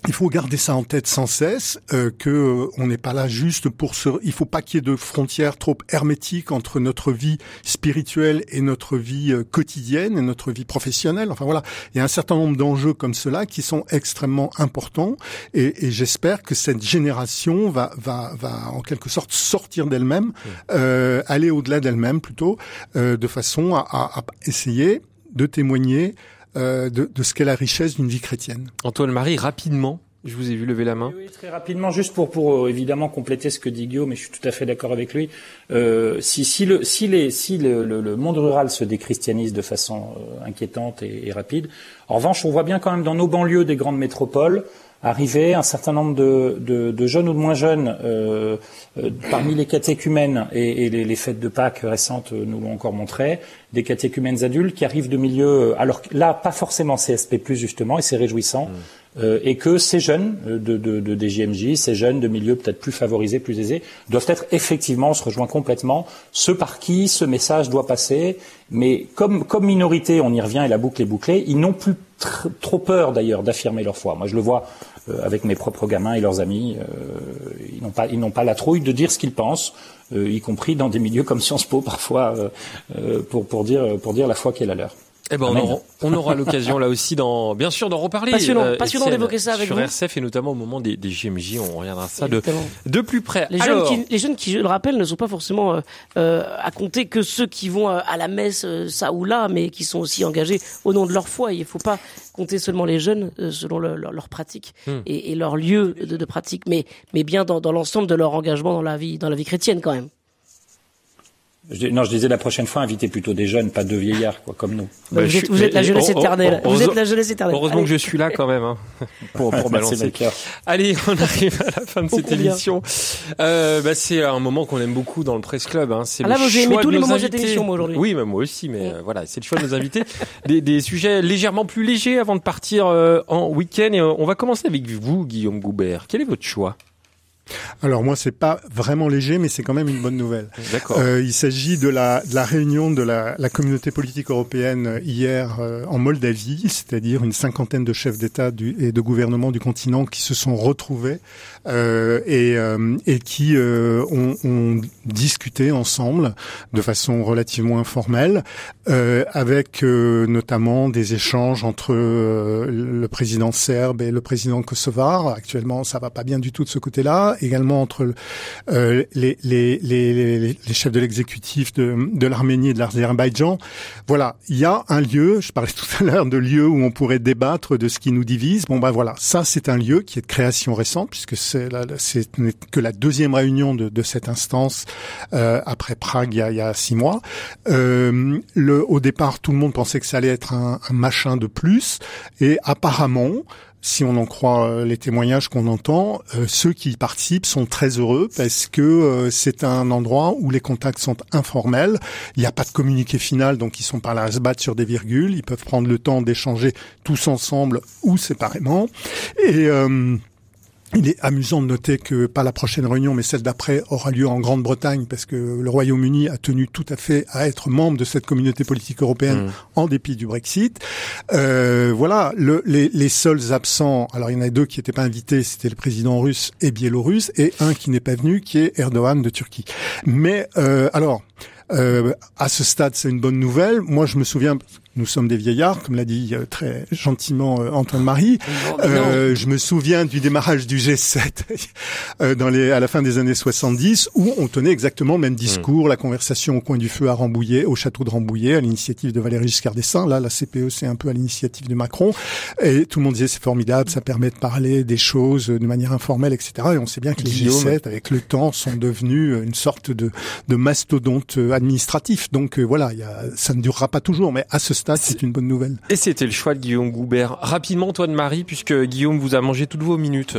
il faut garder ça en tête sans cesse, euh, que euh, on n'est pas là juste pour se. Il faut pas qu'il y ait de frontières trop hermétiques entre notre vie spirituelle et notre vie euh, quotidienne et notre vie professionnelle. Enfin voilà, il y a un certain nombre d'enjeux comme cela qui sont extrêmement importants, et, et j'espère que cette génération va va va en quelque sorte sortir d'elle-même, euh, aller au-delà d'elle-même plutôt, euh, de façon à, à, à essayer de témoigner de, de, ce qu'est la richesse d'une vie chrétienne. Antoine Marie, rapidement, je vous ai vu lever la main. Oui, très rapidement, juste pour pour euh, évidemment compléter ce que dit Guillaume, mais je suis tout à fait d'accord avec lui. Euh, si si le si les si le, le, monde rural se déchristianise de façon euh, inquiétante et, et, rapide, en revanche, on voit bien quand même dans nos banlieues des grandes métropoles arriver un certain nombre de, de, de jeunes ou de moins jeunes euh, euh, parmi les catéchumènes et, et les, les, fêtes de Pâques récentes nous l'ont encore montré, des catéchumènes adultes qui arrivent de milieux, alors là pas forcément CSP+, justement, et c'est réjouissant, mmh. Euh, et que ces jeunes euh, de, de, de DJMJ, ces jeunes de milieux peut-être plus favorisés, plus aisés, doivent être effectivement, on se rejoint complètement, ceux par qui ce message doit passer, mais comme, comme minorité, on y revient et la boucle est bouclée, ils n'ont plus trop peur d'ailleurs d'affirmer leur foi. Moi je le vois euh, avec mes propres gamins et leurs amis, ils n'ont pas, ils n'ont pas la trouille de dire ce qu'ils pensent, y compris dans des milieux comme Sciences Po parfois, pour, pour, dire, pour dire la foi qui est la leur. Eh ben, on, aura, l'occasion là aussi, dans, bien sûr, d'en reparler. Passionnant, euh, passionnant d'évoquer ça avec sur vous. RCF et notamment au moment des, des JMJ, on reviendra ça de, de plus près. Les jeunes, qui, les jeunes qui, je le rappelle, ne sont pas forcément euh, euh à compter que ceux qui vont euh, à la messe, ça ou là, mais qui sont aussi engagés au nom de leur foi. Il ne faut pas compter seulement les jeunes selon leur, leur, pratique hmm. et, et, leur lieu de, de, pratique, mais, mais bien dans, dans l'ensemble de leur engagement dans la vie, dans la vie chrétienne quand même non, je disais la prochaine fois, invitez plutôt des jeunes, pas de vieillards, quoi, comme nous. Bah, vous, êtes, la jeunesse éternelle. vous êtes la jeunesse éternelle. Heureusement que je suis là quand même, hein, pour, pour balancer. Allez, on arrive à la fin de cette émission. Euh, bah, c'est un moment qu'on aime beaucoup dans le Presse Club. Hein. C'est ah là, le j'ai aimé tous les moments de cette émission, moi, aujourd'hui. Oui, mais moi aussi, mais euh, voilà, c'est le choix de nos invités. des, des, sujets légèrement plus légers avant de partir euh, en week-end. Et euh, on va commencer avec vous, Guillaume Goubert. Quel est votre choix? Alors moi, c'est pas vraiment léger, mais c'est quand même une bonne nouvelle. Euh, il s'agit de la, de la réunion de la, la communauté politique européenne hier euh, en Moldavie, c'est-à-dire une cinquantaine de chefs d'État et de gouvernement du continent qui se sont retrouvés euh, et, euh, et qui euh, ont, ont, discuté ensemble de façon relativement informelle, avec notamment des échanges entre le président serbe et le président kosovar. Actuellement, ça va pas bien du tout de ce côté-là également entre euh, les, les, les, les, chefs de l'exécutif de, de l'Arménie et de l'Azerbaïdjan. Voilà, il y a un lieu, je parlais tout à l'heure de lieu où on pourrait débattre de ce qui nous divise. Bon ben voilà, ça c'est un lieu qui est de création récente puisque c'est que la deuxième réunion de, de cette instance euh, après Prague il y, a, il y a, six mois. Euh, le, au départ, tout le monde pensait que ça allait être un, un machin de plus et apparemment si on en croit euh, les témoignages qu'on entend, euh, ceux qui y participent sont très heureux parce que euh, c'est un endroit où les contacts sont informels. Il n'y a pas de communiqué final, donc ils sont pas là à se battre sur des virgules. Ils peuvent prendre le temps d'échanger tous ensemble ou séparément. Et Il est amusant de noter que pas la prochaine réunion, mais celle d'après aura lieu en Grande-Bretagne, parce que le Royaume-Uni a tenu tout à fait à être membre de cette communauté politique européenne Mmh. en dépit du Brexit. Euh, voilà, le, les, les seuls absents. Alors il y en a deux qui n'étaient pas invités, c'était le président russe et biélorusse, et un qui n'est pas venu, qui est Erdogan de Turquie. Mais euh, alors. Euh, à ce stade, c'est une bonne nouvelle. Moi, je me souviens, nous sommes des vieillards, comme l'a dit euh, très gentiment euh, Antoine Marie. Euh, je me souviens du démarrage du G7 euh, dans les, à la fin des années 70, où on tenait exactement le même discours, la conversation au coin du feu à Rambouillet, au château de Rambouillet, à l'initiative de Valéry Giscard d'Estaing. Là, la CPE, c'est un peu à l'initiative de Macron. Et tout le monde disait c'est formidable, ça permet de parler des choses de manière informelle, etc. Et on sait bien que les Guillaume. G7, avec le temps, sont devenus une sorte de, de mastodonte administratif. Donc euh, voilà, il y a, ça ne durera pas toujours, mais à ce stade, c'est une bonne nouvelle. Et c'était le choix de Guillaume Goubert. Rapidement, Antoine Marie, puisque Guillaume vous a mangé toutes vos minutes.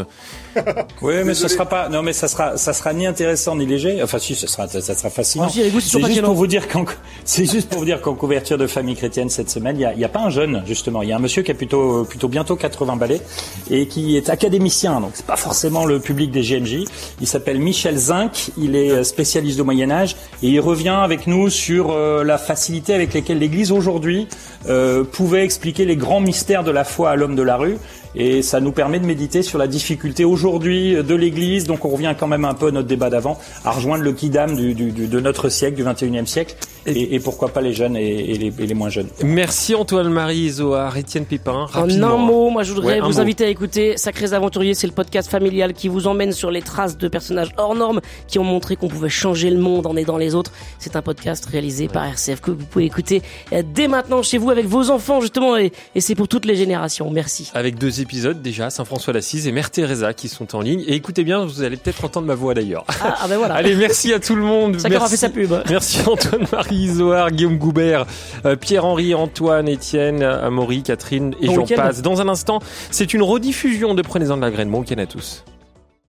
Oui, mais ce sera pas. Non, mais ça sera, ça sera ni intéressant ni léger. Enfin, si, ça sera, ça sera fascinant. Ah, c'est juste pour vous dire qu'en, c'est juste pour vous dire qu'en couverture de famille chrétienne cette semaine, il y a, a pas un jeune justement. Il y a un monsieur qui a plutôt, plutôt bientôt 80 balais et qui est académicien. Donc c'est pas forcément le public des GMJ. Il s'appelle Michel Zinc. Il est spécialiste du Moyen Âge et il revient avec nous sur euh, la facilité avec laquelle l'Église aujourd'hui euh, pouvait expliquer les grands mystères de la foi à l'homme de la rue. Et ça nous permet de méditer sur la difficulté aujourd'hui de l'Église. Donc on revient quand même un peu à notre débat d'avant, à rejoindre le du- de notre siècle, du 21e siècle, et, et pourquoi pas les jeunes et, et les, et les moins jeunes. Merci Antoine Marie, Zohar, Étienne Pépin. En un mot, moi je voudrais Ouais, vous mot. inviter à écouter Sacrés Aventuriers, c'est le podcast familial qui vous emmène sur les traces de personnages hors normes qui ont montré qu'on pouvait changer le monde en aidant les autres. C'est un podcast réalisé par RCF que vous pouvez écouter euh, dès maintenant chez vous avec vos enfants justement et, et c'est pour toutes les générations. Merci. Avec deux épisodes déjà, Saint-François d'Assise et Mère Teresa qui sont en ligne. Et écoutez bien, vous allez peut-être entendre ma voix d'ailleurs. Ah, ah ben voilà. Allez, merci à tout le monde. Chacun a Merci. fait sa pub. Merci Antoine-Marie Zohar, Guillaume Goubert, euh, Pierre-Henri, Antoine, Étienne, Amaury, Catherine et j'en passe. Dans un instant, c'est une rediffusion de Prenez-en de la graine. Bon week-end à tous.